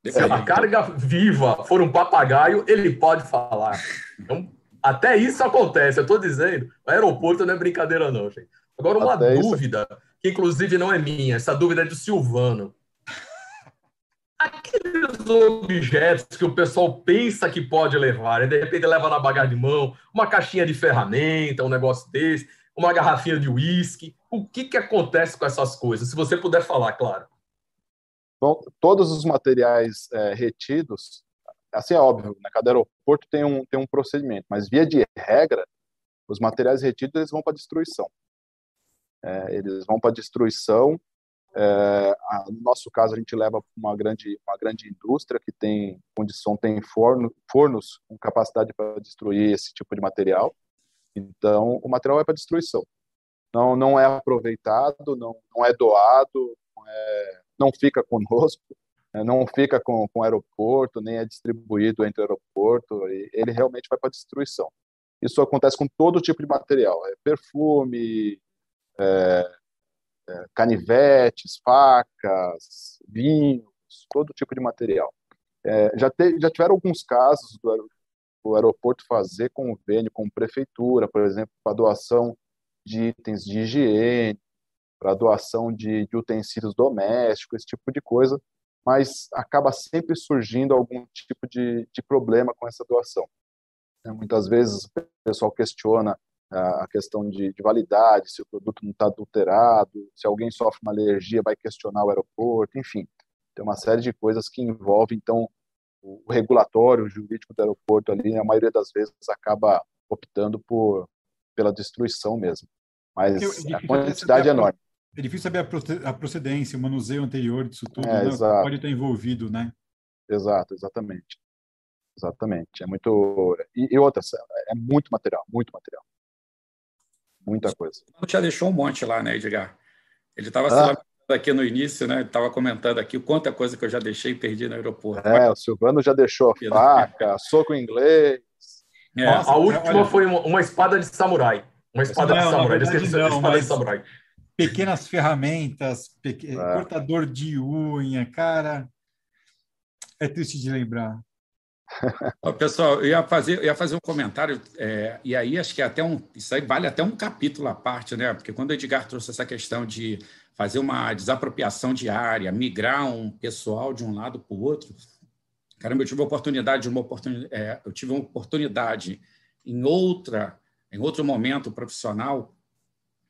Depende. Se a carga viva for um papagaio, ele pode falar. Então, até isso acontece, eu estou dizendo. O aeroporto não é brincadeira, não, gente. Agora, uma até dúvida, isso... que inclusive não é minha, essa dúvida é do Silvano aqueles objetos que o pessoal pensa que pode levar, e de repente leva na bagagem de mão, uma caixinha de ferramenta, um negócio desse, uma garrafinha de uísque. O que, que acontece com essas coisas? Se você puder falar, claro. Bom, todos os materiais é, retidos, assim é óbvio, né? cada aeroporto tem um, tem um procedimento, mas via de regra, os materiais retidos eles vão para destruição. É, eles vão para destruição no nosso caso, a gente leva uma grande, uma grande indústria que tem condição, tem forno, fornos com capacidade para destruir esse tipo de material. Então, o material é para destruição. Não, não é aproveitado, não, não é doado, não, é, não fica conosco, né, não fica com, com o aeroporto, nem é distribuído entre o aeroporto. Ele realmente vai para destruição. Isso acontece com todo tipo de material, é perfume, é, é, canivetes, facas, vinhos, todo tipo de material. É, já, te, já tiveram alguns casos do, aeroporto fazer convênio com prefeitura, por exemplo, para doação de itens de higiene, para doação de, de, utensílios domésticos, esse tipo de coisa, mas acaba sempre surgindo algum tipo de, de problema com essa doação. Né? Muitas vezes o pessoal questiona a questão de, de validade, se o produto não está adulterado, se alguém sofre uma alergia, vai questionar o aeroporto, enfim. Tem uma série de coisas que envolvem, então, o regulatório, o jurídico do aeroporto ali, a maioria das vezes acaba optando por pela destruição mesmo. Mas é a quantidade é enorme. É difícil saber a procedência, o manuseio anterior disso tudo, é, né? pode estar envolvido, né? Exato, exatamente. Exatamente. É muito. E, e outras, é muito material, muito material. Muita coisa. O já deixou um monte lá, né, Edgar? Ele estava ah. aqui no início, né? Estava comentando aqui o quanta coisa que eu já deixei e perdi no aeroporto. É, o Silvano já deixou faca, soco em inglês. É, a última olha, foi uma, uma, espada de samurai. Uma espada não, de samurai. Verdade, não, espada de samurai. Pequenas ferramentas, pequ... é. cortador de unha, cara. É triste de lembrar. Pessoal, eu ia fazer, eu ia fazer um comentário, é, e aí acho que até um, isso aí vale até um capítulo à parte, né? Porque quando o Edgar trouxe essa questão de fazer uma desapropriação diária, migrar um pessoal de um lado para o outro, caramba, eu tive uma oportunidade, uma oportunidade, é, eu tive uma oportunidade em outra, em outro momento profissional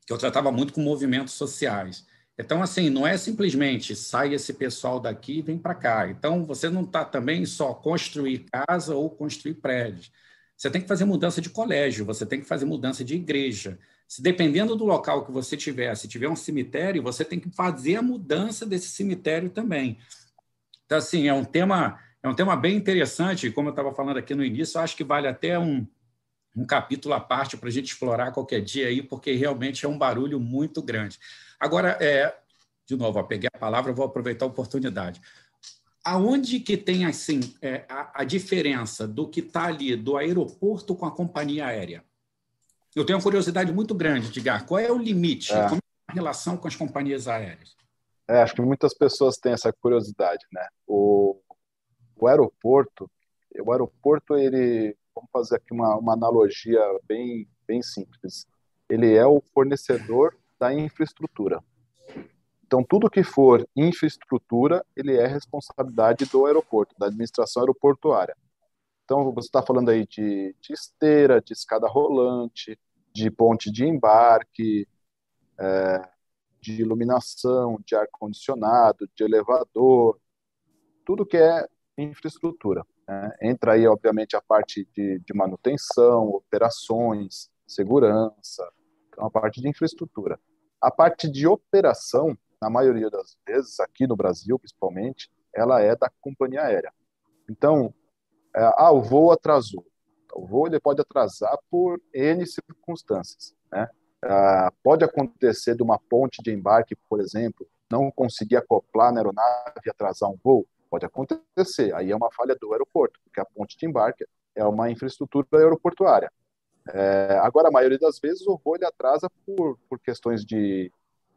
que eu tratava muito com movimentos sociais. Então, assim, não é simplesmente sai esse pessoal daqui e vem para cá. Então, você não está também só construir casa ou construir prédios. Você tem que fazer mudança de colégio, você tem que fazer mudança de igreja. Se dependendo do local que você tiver, se tiver um cemitério, você tem que fazer a mudança desse cemitério também. Então, assim, é um tema, é um tema bem interessante, como eu estava falando aqui no início, eu acho que vale até um, um capítulo à parte para a gente explorar qualquer dia aí, porque realmente é um barulho muito grande. Agora, é, de novo, peguei a palavra, vou aproveitar a oportunidade. Aonde que tem assim é, a, a, diferença do que está ali do aeroporto com a companhia aérea? Eu tenho uma curiosidade muito grande, Edgar. Qual é o limite? É. Como é a relação com as companhias aéreas? É, acho que muitas pessoas têm essa curiosidade, né? O, o aeroporto, o aeroporto, ele, vamos fazer aqui uma, uma analogia bem, bem simples. Ele é o fornecedor da infraestrutura. Então, tudo que for infraestrutura, ele é responsabilidade do aeroporto, da administração aeroportuária. Então, você está falando aí de, de, esteira, de escada rolante, de ponte de embarque, é, de iluminação, de ar-condicionado, de elevador, tudo que é infraestrutura. Né? Entra aí, obviamente, a parte de, de manutenção, operações, segurança, uma parte de infraestrutura. A parte de operação, na maioria das vezes, aqui no Brasil principalmente, ela é da companhia aérea. Então, é, ah, o voo atrasou. O voo ele pode atrasar por N circunstâncias. Né? Ah, pode acontecer de uma ponte de embarque, por exemplo, não conseguir acoplar na aeronave e atrasar um voo. Pode acontecer. Aí é uma falha do aeroporto, porque a ponte de embarque é uma infraestrutura aeroportuária. É, agora, a maioria das vezes, o voo ele atrasa por, por questões de,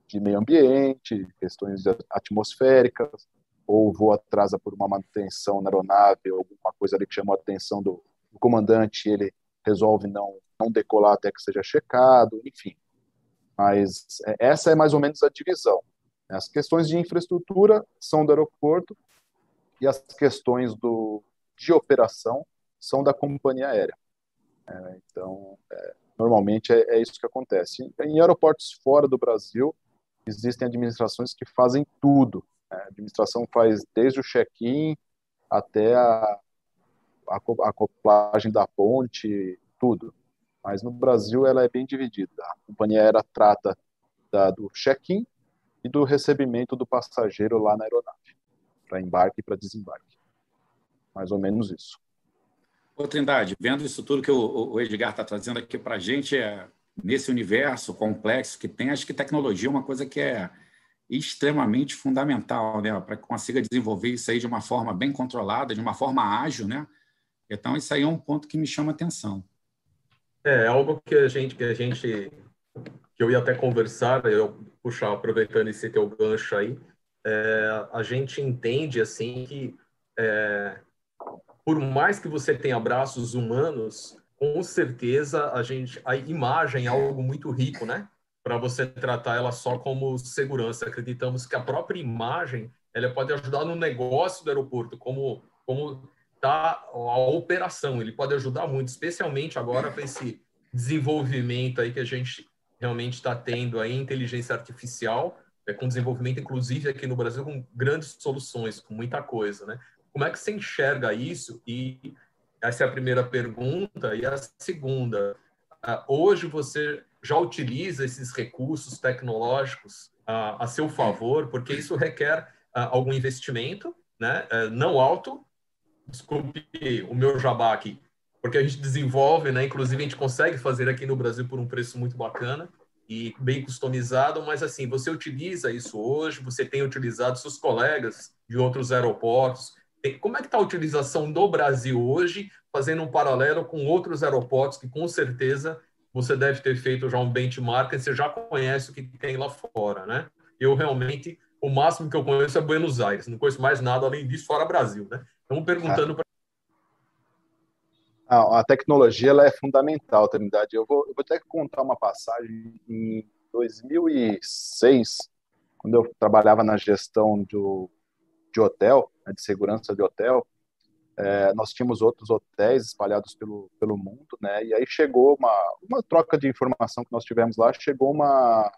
de meio ambiente, questões atmosféricas, ou o voo atrasa por uma manutenção na aeronave, alguma coisa ali que chamou a atenção do, do comandante, ele resolve não, não decolar até que seja checado, enfim. Mas é, essa é mais ou menos a divisão. As questões de infraestrutura são do aeroporto e as questões do, de operação são da companhia aérea. É, então, é, normalmente é, é, isso que acontece. Em aeroportos fora do Brasil, existem administrações que fazem tudo. Né? A administração faz desde o check-in até a, a acoplagem da ponte, tudo. Mas no Brasil ela é bem dividida. A companhia aérea trata da, do check-in e do recebimento do passageiro lá na aeronave, para embarque e para desembarque. Mais ou menos isso. Ô, Trindade, vendo isso tudo que o, o Edgar está trazendo aqui para a gente, é, nesse universo complexo que tem, acho que tecnologia é uma coisa que é extremamente fundamental, né, para que consiga desenvolver isso aí de uma forma bem controlada, de uma forma ágil, né? Então isso aí é um ponto que me chama atenção. É, é algo que a gente que a gente que eu ia até conversar, eu puxar aproveitando esse teu gancho aí, é, a gente entende assim que é, por mais que você tenha braços humanos, com certeza a gente a imagem é algo muito rico, né? Para você tratar ela só como segurança. Acreditamos que a própria imagem ela pode ajudar no negócio do aeroporto, como como está a operação. Ele pode ajudar muito, especialmente agora com esse desenvolvimento aí que a gente realmente está tendo aí inteligência artificial, é, com desenvolvimento inclusive aqui no Brasil com grandes soluções, com muita coisa, né? Como é que você enxerga isso? E essa é a primeira pergunta. E a segunda, uh, hoje você já utiliza esses recursos tecnológicos uh, a seu favor, porque isso requer uh, algum investimento, né? não alto, desculpe o meu jabá aqui, porque a gente desenvolve, né? Inclusive a gente consegue fazer aqui no Brasil por um preço muito bacana e bem customizado, mas assim, você utiliza isso hoje, você tem utilizado seus colegas de outros aeroportos. Como é que está a utilização do Brasil hoje, fazendo um paralelo com outros aeroportos que com certeza você deve ter feito já um benchmark, você já conhece o que tem lá fora, né? Eu realmente, o máximo que eu conheço é Buenos Aires, não conheço mais nada além disso fora Brasil, né? Estamos perguntando para a, a tecnologia ela é fundamental, Trindade. Eu vou, eu vou até contar uma passagem em 2006, quando eu trabalhava na gestão do, de hotel, né, de segurança de hotel. É, nós tínhamos outros hotéis espalhados pelo, pelo mundo, né? E aí chegou uma, uma troca de informação que nós tivemos lá, chegou uma,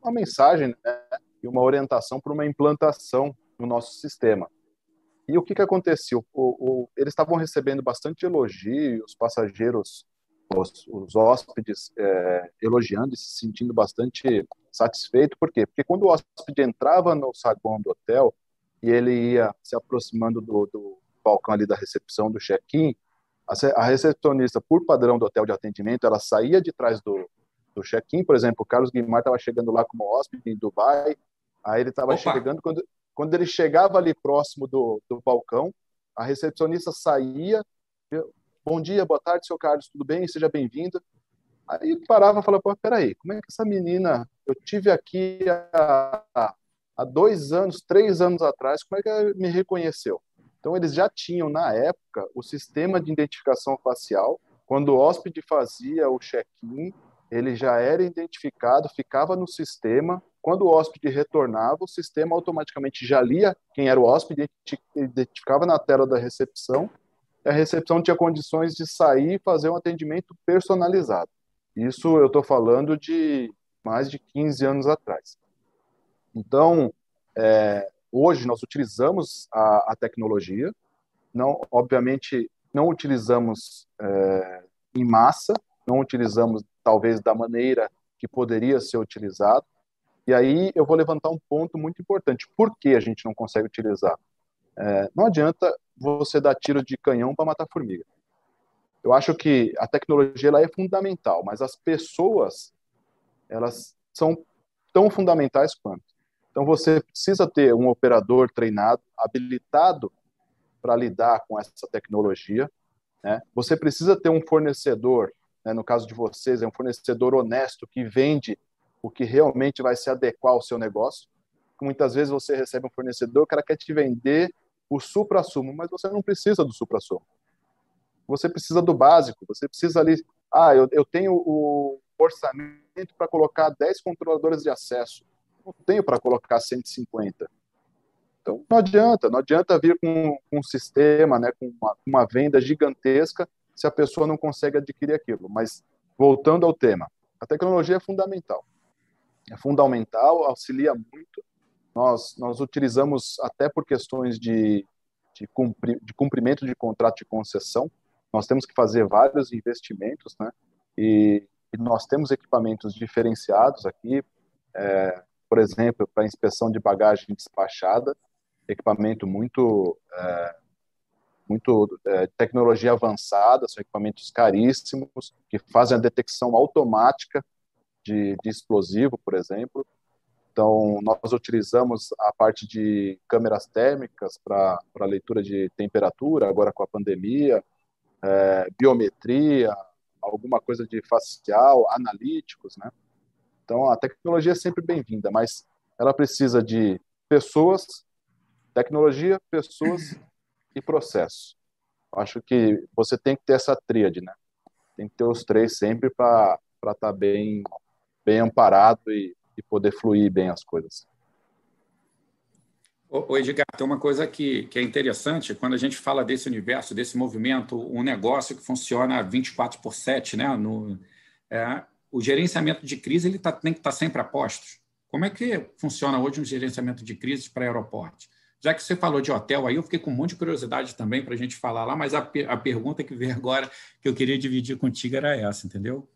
uma mensagem né, e uma orientação para uma implantação no nosso sistema. E o que, que aconteceu? O, o, eles estavam recebendo bastante elogio, os passageiros, os, os hóspedes é, elogiando e se sentindo bastante satisfeito. Por quê? Porque quando o hóspede entrava no saguão do hotel e ele ia se aproximando do, do balcão ali da recepção, do check-in, a recepcionista, por padrão do hotel de atendimento, ela saía de trás do, do check-in. Por exemplo, o Carlos Guimar estava chegando lá como hóspede em Dubai, aí ele estava chegando quando quando ele chegava ali próximo do, do balcão, a recepcionista saía, bom dia, boa tarde, seu Carlos, tudo bem? Seja bem-vindo. Aí parava e falava, pô, peraí, como é que essa menina, eu tive aqui há, há dois anos, três anos atrás, como é que me reconheceu? Então, eles já tinham, na época, o sistema de identificação facial. Quando o hóspede fazia o check-in, ele já era identificado, ficava no sistema, quando o hóspede retornava, o sistema automaticamente já lia quem era o hóspede, identificava na tela da recepção, e a recepção tinha condições de sair e fazer um atendimento personalizado. Isso eu estou falando de mais de 15 anos atrás. Então, é, hoje nós utilizamos a, a, tecnologia, não, obviamente não utilizamos é, em massa, não utilizamos talvez da maneira que poderia ser utilizado, e aí eu vou levantar um ponto muito importante. Por que a gente não consegue utilizar? É, não adianta você dar tiro de canhão para matar formiga. Eu acho que a tecnologia ela é fundamental, mas as pessoas elas são tão fundamentais quanto. Então você precisa ter um operador treinado, habilitado para lidar com essa tecnologia. Né? Você precisa ter um fornecedor, né? no caso de vocês, é um fornecedor honesto que vende o que realmente vai se adequar ao seu negócio. Muitas vezes você recebe um fornecedor, o cara quer te vender o supra-sumo, mas você não precisa do supra-sumo. Você precisa do básico, você precisa ali, ah, eu, eu tenho o orçamento para colocar 10 controladores de acesso, não tenho para colocar 150. Então, não adianta, não adianta vir com, um sistema, né, com uma, uma venda gigantesca, se a pessoa não consegue adquirir aquilo. Mas, voltando ao tema, a tecnologia é fundamental é fundamental, auxilia muito. Nós, nós utilizamos até por questões de, de, cumpri, de cumprimento de contrato de concessão, nós temos que fazer vários investimentos, né? E, e nós temos equipamentos diferenciados aqui, é, por exemplo, para inspeção de bagagem despachada, equipamento muito é, muito é, tecnologia avançada, são equipamentos caríssimos que fazem a detecção automática de, de explosivo, por exemplo. Então, nós utilizamos a parte de câmeras térmicas para leitura de temperatura, agora com a pandemia, é, biometria, alguma coisa de facial, analíticos, né? Então, a tecnologia é sempre bem-vinda, mas ela precisa de pessoas, tecnologia, pessoas e processo. Acho que você tem que ter essa tríade, né? Tem que ter os três sempre para estar tá bem bem amparado e, e poder fluir bem as coisas. Ô, Edgar, tem uma coisa que, que é interessante, quando a gente fala desse universo, desse movimento, um negócio que funciona 24 por 7, né? No, é, o gerenciamento de crise ele tá, tem que estar tá sempre a postos. Como é que funciona hoje um gerenciamento de crise para aeroporto? Já que você falou de hotel, aí eu fiquei com um monte de curiosidade também para a gente falar lá, mas a, a pergunta que veio agora, que eu queria dividir contigo, era essa, entendeu?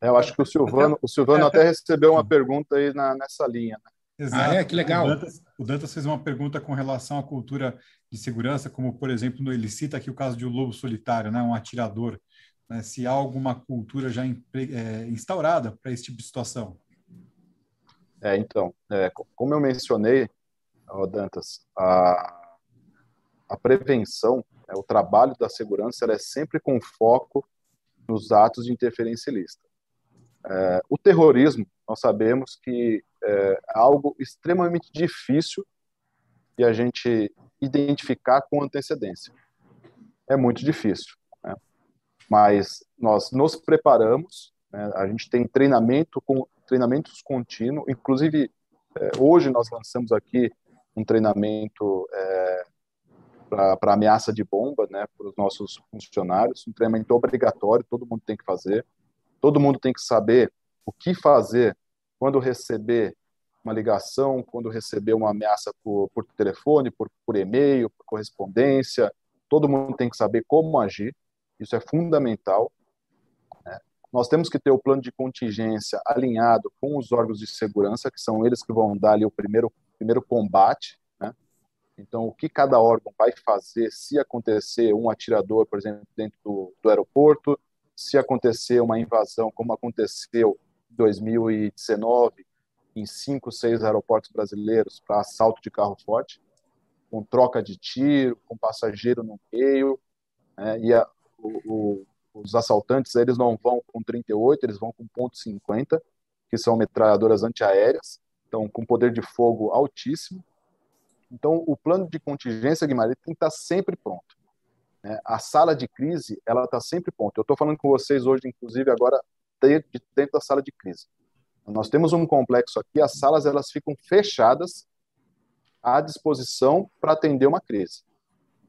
É, eu acho que o Silvano, o Silvano até recebeu uma pergunta aí na, nessa linha. Né? Exato. Ah, é? Que legal. O Dantas, o Dantas, fez uma pergunta com relação à cultura de segurança, como, por exemplo, ele cita aqui o caso de um lobo solitário, né, um atirador. Né, se há alguma cultura já é, instaurada para esse tipo de situação. É, então, é, como eu mencionei, Dantas, a, a prevenção, é, o trabalho da segurança, é sempre com foco nos atos de interferência ilícita. É, o terrorismo, nós sabemos que é algo extremamente difícil de a gente identificar com antecedência. É muito difícil, né? Mas nós nos preparamos, né? a gente tem treinamento com treinamentos contínuos, inclusive é, hoje nós lançamos aqui um treinamento é, para ameaça de bomba, né, para os nossos funcionários, um treinamento obrigatório, todo mundo tem que fazer, todo mundo tem que saber o que fazer quando receber uma ligação, quando receber uma ameaça por, por telefone, por, por e-mail, por correspondência, todo mundo tem que saber como agir, isso é fundamental. Né? Nós temos que ter o plano de contingência alinhado com os órgãos de segurança, que são eles que vão dar ali o primeiro, primeiro combate. Né? Então, o que cada órgão vai fazer se acontecer um atirador, por exemplo, dentro do, do aeroporto, se acontecer uma invasão, como aconteceu 2019 em cinco, seis aeroportos brasileiros para assalto de carro forte, com troca de tiro, com passageiro no meio, né? e a, o, os assaltantes eles não vão com 38, eles vão com ponto .50, que são metralhadoras antiaéreas, então com poder de fogo altíssimo. Então o plano de contingência Guimarães tem que estar sempre pronto. Né? A sala de crise ela está sempre pronta. Eu estou falando com vocês hoje, inclusive agora dentro da sala de crise. Nós temos um complexo aqui, as salas elas ficam fechadas à disposição para atender uma crise.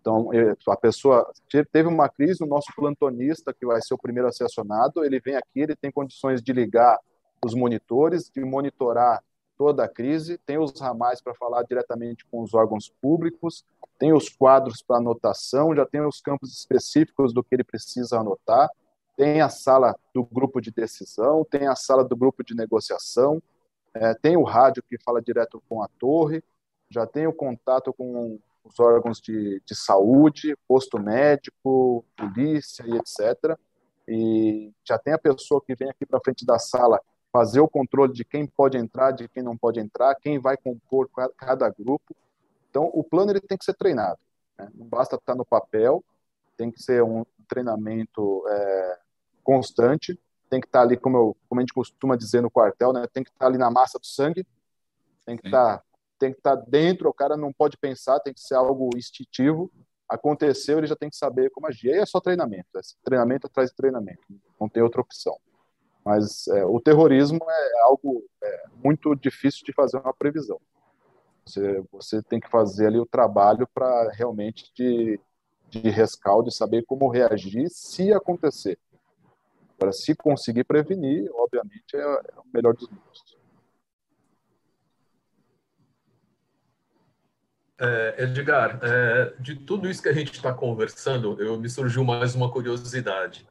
Então, a pessoa teve uma crise, o nosso plantonista, que vai ser o primeiro acionado, ele vem aqui, ele tem condições de ligar os monitores, de monitorar toda a crise, tem os ramais para falar diretamente com os órgãos públicos, tem os quadros para anotação, já tem os campos específicos do que ele precisa anotar tem a sala do grupo de decisão, tem a sala do grupo de negociação, é, tem o rádio que fala direto com a torre, já tem o contato com os órgãos de, de saúde, posto médico, polícia e etc. E já tem a pessoa que vem aqui para frente da sala fazer o controle de quem pode entrar, de quem não pode entrar, quem vai compor cada grupo. Então, o plano ele tem que ser treinado. Né? Não basta estar no papel, tem que ser um treinamento é, constante, tem que estar ali, como, eu, como a gente costuma dizer no quartel, né? tem que estar ali na massa do sangue, tem que estar, tem que estar dentro, o cara não pode pensar, tem que ser algo instintivo. Aconteceu, ele já tem que saber como agir. Aí é só treinamento, é treinamento atrás de treinamento, não tem outra opção. Mas é, o terrorismo é algo é, muito difícil de fazer uma previsão. Você, você tem que fazer ali o trabalho para realmente de, de rescaldo, de saber como reagir se acontecer. Agora, se conseguir prevenir, obviamente, é, é o melhor dos mundos. É, Edgar, é, de tudo isso que a gente está conversando, eu me surgiu mais uma curiosidade.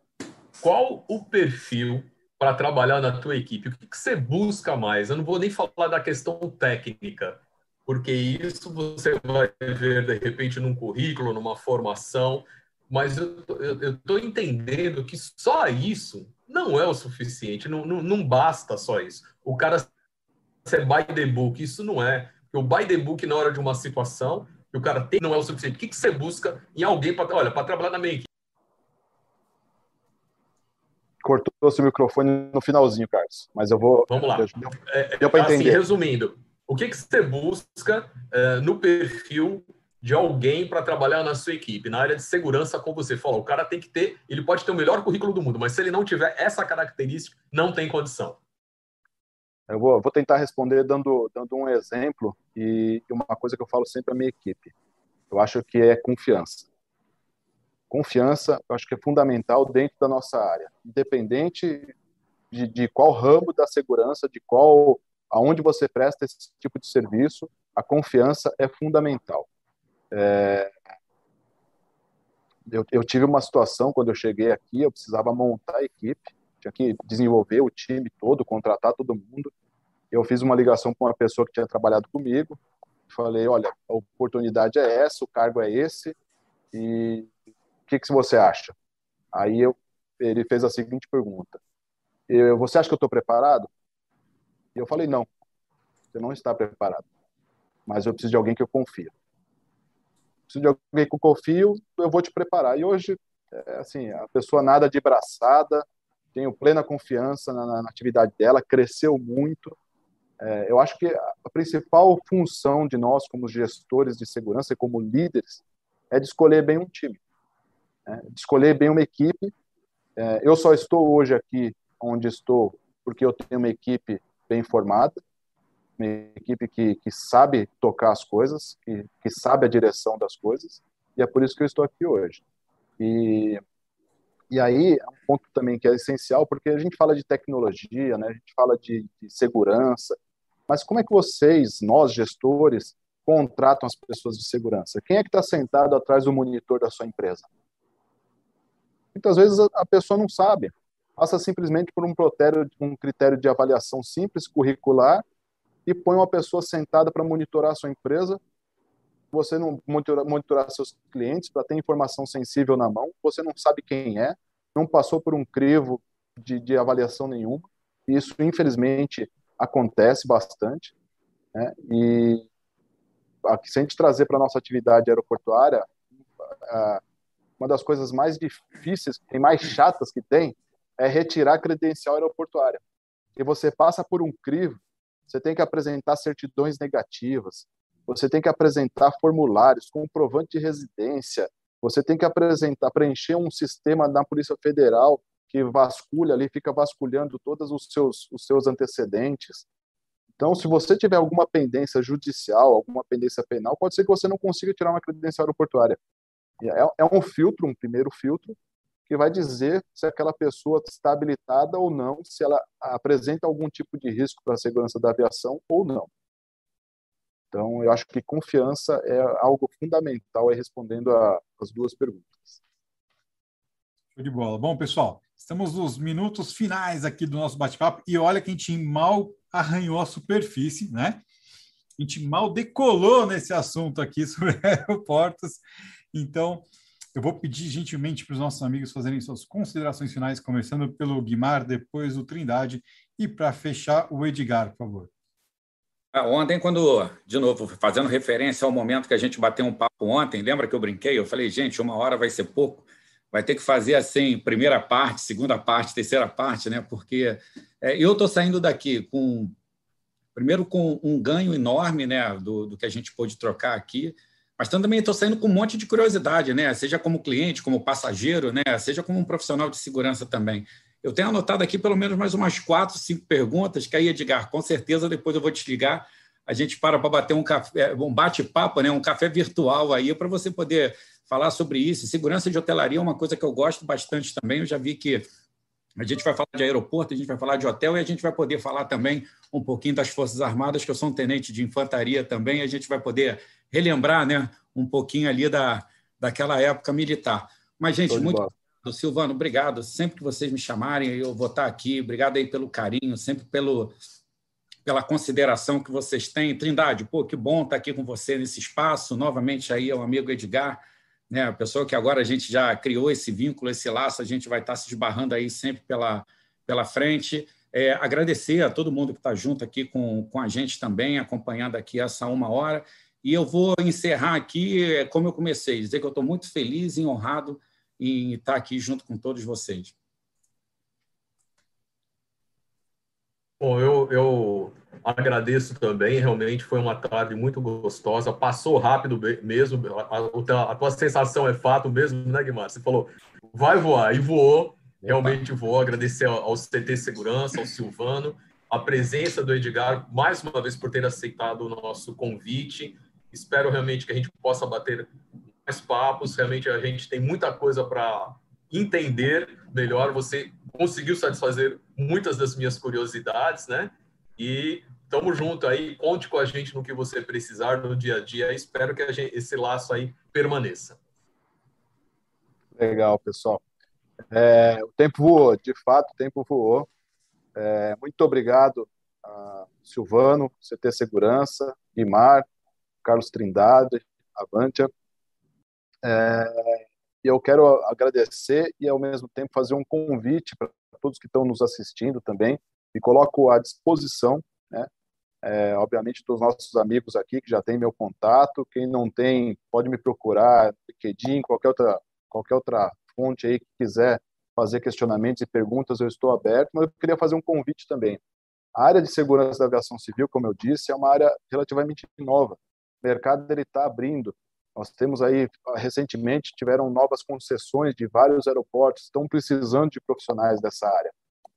Qual o perfil para trabalhar na tua equipe? O que, que, você busca mais? Eu não vou nem falar da questão técnica, porque isso você vai ver de repente num currículo, numa formação mas eu estou entendendo que só isso não é o suficiente, não, não, não basta só isso. O cara ser by the book, isso não é. O by the book, na hora de uma situação, que o cara tem, não é o suficiente. O que, que você busca em alguém para olha, para trabalhar na minha equipe? Cortou seu microfone no finalzinho, Carlos, mas eu vou. Vamos lá. Deu, é, deu para assim, entender. resumindo, o que, que você busca é, no perfil de alguém para trabalhar na sua equipe, na área de segurança, como você falou. O cara tem que ter, ele pode ter o melhor currículo do mundo, mas se ele não tiver essa característica, não tem condição. Eu vou, vou tentar responder dando, dando um exemplo e uma coisa que eu falo sempre à minha equipe. Eu acho que é confiança. Confiança, eu acho que é fundamental dentro da nossa área, independente de, de qual ramo da segurança, de qual, aonde você presta esse tipo de serviço, a confiança é fundamental. É, eu, eu, tive uma situação quando eu cheguei aqui, eu precisava montar a equipe, tinha que desenvolver o time todo, contratar todo mundo. Eu fiz uma ligação com uma pessoa que tinha trabalhado comigo, falei, olha, a oportunidade é essa, o cargo é esse, e o que, que você acha? Aí eu, ele fez a seguinte pergunta: eu, Você acha que eu estou preparado? E eu falei: Não, você não está preparado, mas eu preciso de alguém que eu confio preciso de alguém que eu confio, eu vou te preparar. E hoje, é, assim, a pessoa nada de braçada, tenho plena confiança na, na atividade dela, cresceu muito. É, eu acho que a principal função de nós, como gestores de segurança e como líderes, é de escolher bem um time, né? de escolher bem uma equipe. É, eu só estou hoje aqui onde estou porque eu tenho uma equipe bem formada, uma equipe que, que sabe tocar as coisas, que, que sabe a direção das coisas, e é por isso que eu estou aqui hoje. E, e aí, é um ponto também que é essencial, porque a gente fala de tecnologia, né, a gente fala de, de segurança, mas como é que vocês, nós gestores, contratam as pessoas de segurança? Quem é que está sentado atrás do monitor da sua empresa? Muitas vezes a pessoa não sabe. Passa simplesmente por um critério, um critério de avaliação simples, curricular, e põe uma pessoa sentada para monitorar a sua empresa, você não monitorar, seus clientes para ter informação sensível na mão, você não sabe quem é, não passou por um crivo de, de avaliação nenhuma, isso infelizmente acontece bastante, né? e se a gente trazer para a nossa atividade aeroportuária, uma das coisas mais difíceis e mais chatas que tem é retirar a credencial aeroportuária. E você passa por um crivo você tem que apresentar certidões negativas, você tem que apresentar formulários, comprovante de residência, você tem que apresentar, preencher um sistema da Polícia Federal que vasculha ali, fica vasculhando todos os seus, os seus antecedentes. Então, se você tiver alguma pendência judicial, alguma pendência penal, pode ser que você não consiga tirar uma credencial aeroportuária. É, é um filtro, um primeiro filtro, que vai dizer se aquela pessoa está habilitada ou não, se ela apresenta algum tipo de risco para a segurança da aviação ou não. Então, eu acho que confiança é algo fundamental aí respondendo as duas perguntas. Show de bola. Bom, pessoal, estamos nos minutos finais aqui do nosso bate-papo e olha que a gente mal arranhou a superfície, né? A gente mal decolou nesse assunto aqui sobre aeroportos. Então, eu vou pedir gentilmente para os nossos amigos fazerem suas considerações finais, começando pelo Guimar, depois o Trindade, e para fechar, o Edgar, por favor. Ah, ontem, quando, de novo, fazendo referência ao momento que a gente bateu um papo ontem, lembra que eu brinquei? Eu falei, gente, uma hora vai ser pouco, vai ter que fazer assim, primeira parte, segunda parte, terceira parte, né? Porque é, eu estou saindo daqui com, primeiro, com um ganho enorme, né, do, do que a gente pôde trocar aqui, mas também estou saindo com um monte de curiosidade, né? Seja como cliente, como passageiro, né? Seja como um profissional de segurança também. Eu tenho anotado aqui pelo menos mais umas quatro, cinco perguntas, que aí, Edgar, com certeza depois eu vou te ligar. A gente para para bater um café, um bate-papo, né? um café virtual aí, para você poder falar sobre isso. Segurança de hotelaria é uma coisa que eu gosto bastante também. Eu já vi que a gente vai falar de aeroporto, a gente vai falar de hotel e a gente vai poder falar também um pouquinho das Forças Armadas, que eu sou um tenente de infantaria também. A gente vai poder relembrar né, um pouquinho ali da, daquela época militar. Mas, gente, muito obrigado. Silvano, obrigado. Sempre que vocês me chamarem, eu vou estar aqui. Obrigado aí pelo carinho, sempre pelo, pela consideração que vocês têm. Trindade, pô, que bom estar aqui com você nesse espaço. Novamente aí ao amigo Edgar, né, a pessoa que agora a gente já criou esse vínculo, esse laço, a gente vai estar se esbarrando aí sempre pela, pela frente. É, agradecer a todo mundo que está junto aqui com, com a gente também, acompanhando aqui essa uma hora. E eu vou encerrar aqui, é, como eu comecei, dizer que eu estou muito feliz e honrado em estar aqui junto com todos vocês. Bom, eu, eu agradeço também, realmente foi uma tarde muito gostosa, passou rápido mesmo, a, a tua sensação é fato mesmo, né, Guimar? Você falou, vai voar, e voou, realmente voou, agradecer ao, ao CT Segurança, ao Silvano, a presença do Edgar, mais uma vez por ter aceitado o nosso convite. Espero realmente que a gente possa bater mais papos. Realmente a gente tem muita coisa para entender melhor. Você conseguiu satisfazer muitas das minhas curiosidades, né? E tamo junto aí. Conte com a gente no que você precisar no dia a dia. Espero que gente, esse laço aí permaneça. Legal, pessoal. É, o tempo voou, de fato, o tempo voou. É, muito obrigado, Silvano, CT Segurança, Guimar, Carlos Trindade, Avantia. É, eu quero agradecer e, ao mesmo tempo, fazer um convite para todos que estão nos assistindo também. Me coloco à disposição, né? É, obviamente, dos nossos amigos aqui que já tem meu contato. Quem não tem, pode me procurar, LinkedIn, qualquer outra, qualquer outra fonte aí que quiser fazer questionamentos e perguntas, eu estou aberto. Mas eu queria fazer um convite também. A área de segurança da aviação civil, como eu disse, é uma área relativamente nova. O mercado está abrindo. Nós temos aí, recentemente, tiveram novas concessões de vários aeroportos, estão precisando de profissionais dessa área.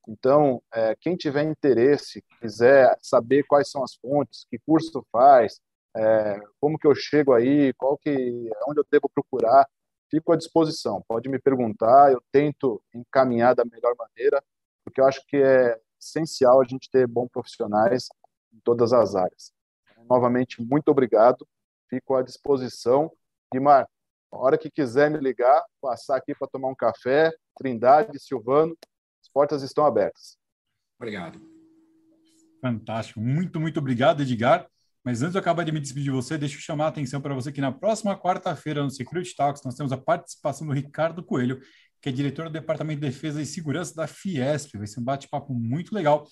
Então, é, quem tiver interesse, quiser saber quais são as fontes, que curso faz, é, como que eu chego aí, qual que, onde eu devo procurar, fico à disposição. Pode me perguntar, eu tento encaminhar da melhor maneira, porque eu acho que é essencial a gente ter bons profissionais em todas as áreas. Novamente, muito obrigado fico à disposição. Guimar, a hora que quiser me ligar, passar aqui para tomar um café, Trindade, Silvano, as portas estão abertas. Obrigado. Fantástico. Muito, muito obrigado, Edgar. Mas antes de eu acabar de me despedir de você, deixa eu chamar a atenção para você que na próxima quarta-feira, no Security Talks, nós temos a participação do Ricardo Coelho, que é diretor do Departamento de Defesa e Segurança da Fiesp. Vai ser um bate-papo muito legal.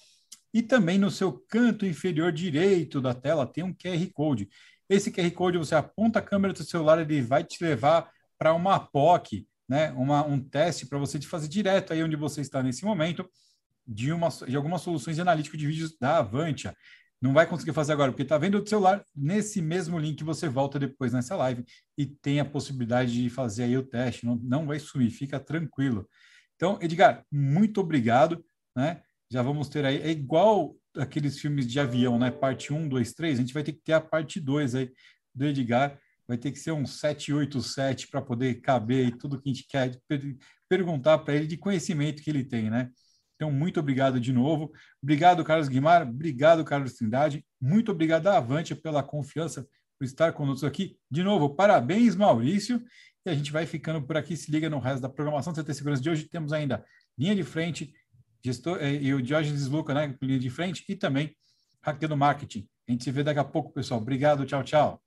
E também no seu canto inferior direito da tela tem um QR Code. Esse QR Code, você aponta a câmera do celular, ele vai te levar para uma POC, né? uma, um teste para você de fazer direto aí onde você está nesse momento, de, uma, de algumas soluções de analítico de vídeos da Avantia. Não vai conseguir fazer agora, porque está vendo o celular, nesse mesmo link você volta depois nessa live e tem a possibilidade de fazer aí o teste, não, não vai sumir, fica tranquilo. Então, Edgar, muito obrigado, né? Já vamos ter aí, é igual aqueles filmes de avião, né? Parte 1, 2, 3, a gente vai ter que ter a parte 2 aí do Edgar. Vai ter que ser um 787 para poder caber e tudo que a gente quer per perguntar para ele de conhecimento que ele tem, né? Então, muito obrigado de novo. Obrigado, Carlos Guimar. Obrigado, Carlos Trindade. Muito obrigado Avante pela confiança, por estar conosco aqui. De novo, parabéns, Maurício. E a gente vai ficando por aqui. Se liga no resto da programação do CT Segurança de hoje. Temos ainda linha de frente, gestor, eh, e o Diógenes Luca, né, linha de frente, e também Hackeando Marketing. A gente se vê daqui a pouco, pessoal. Obrigado, tchau, tchau.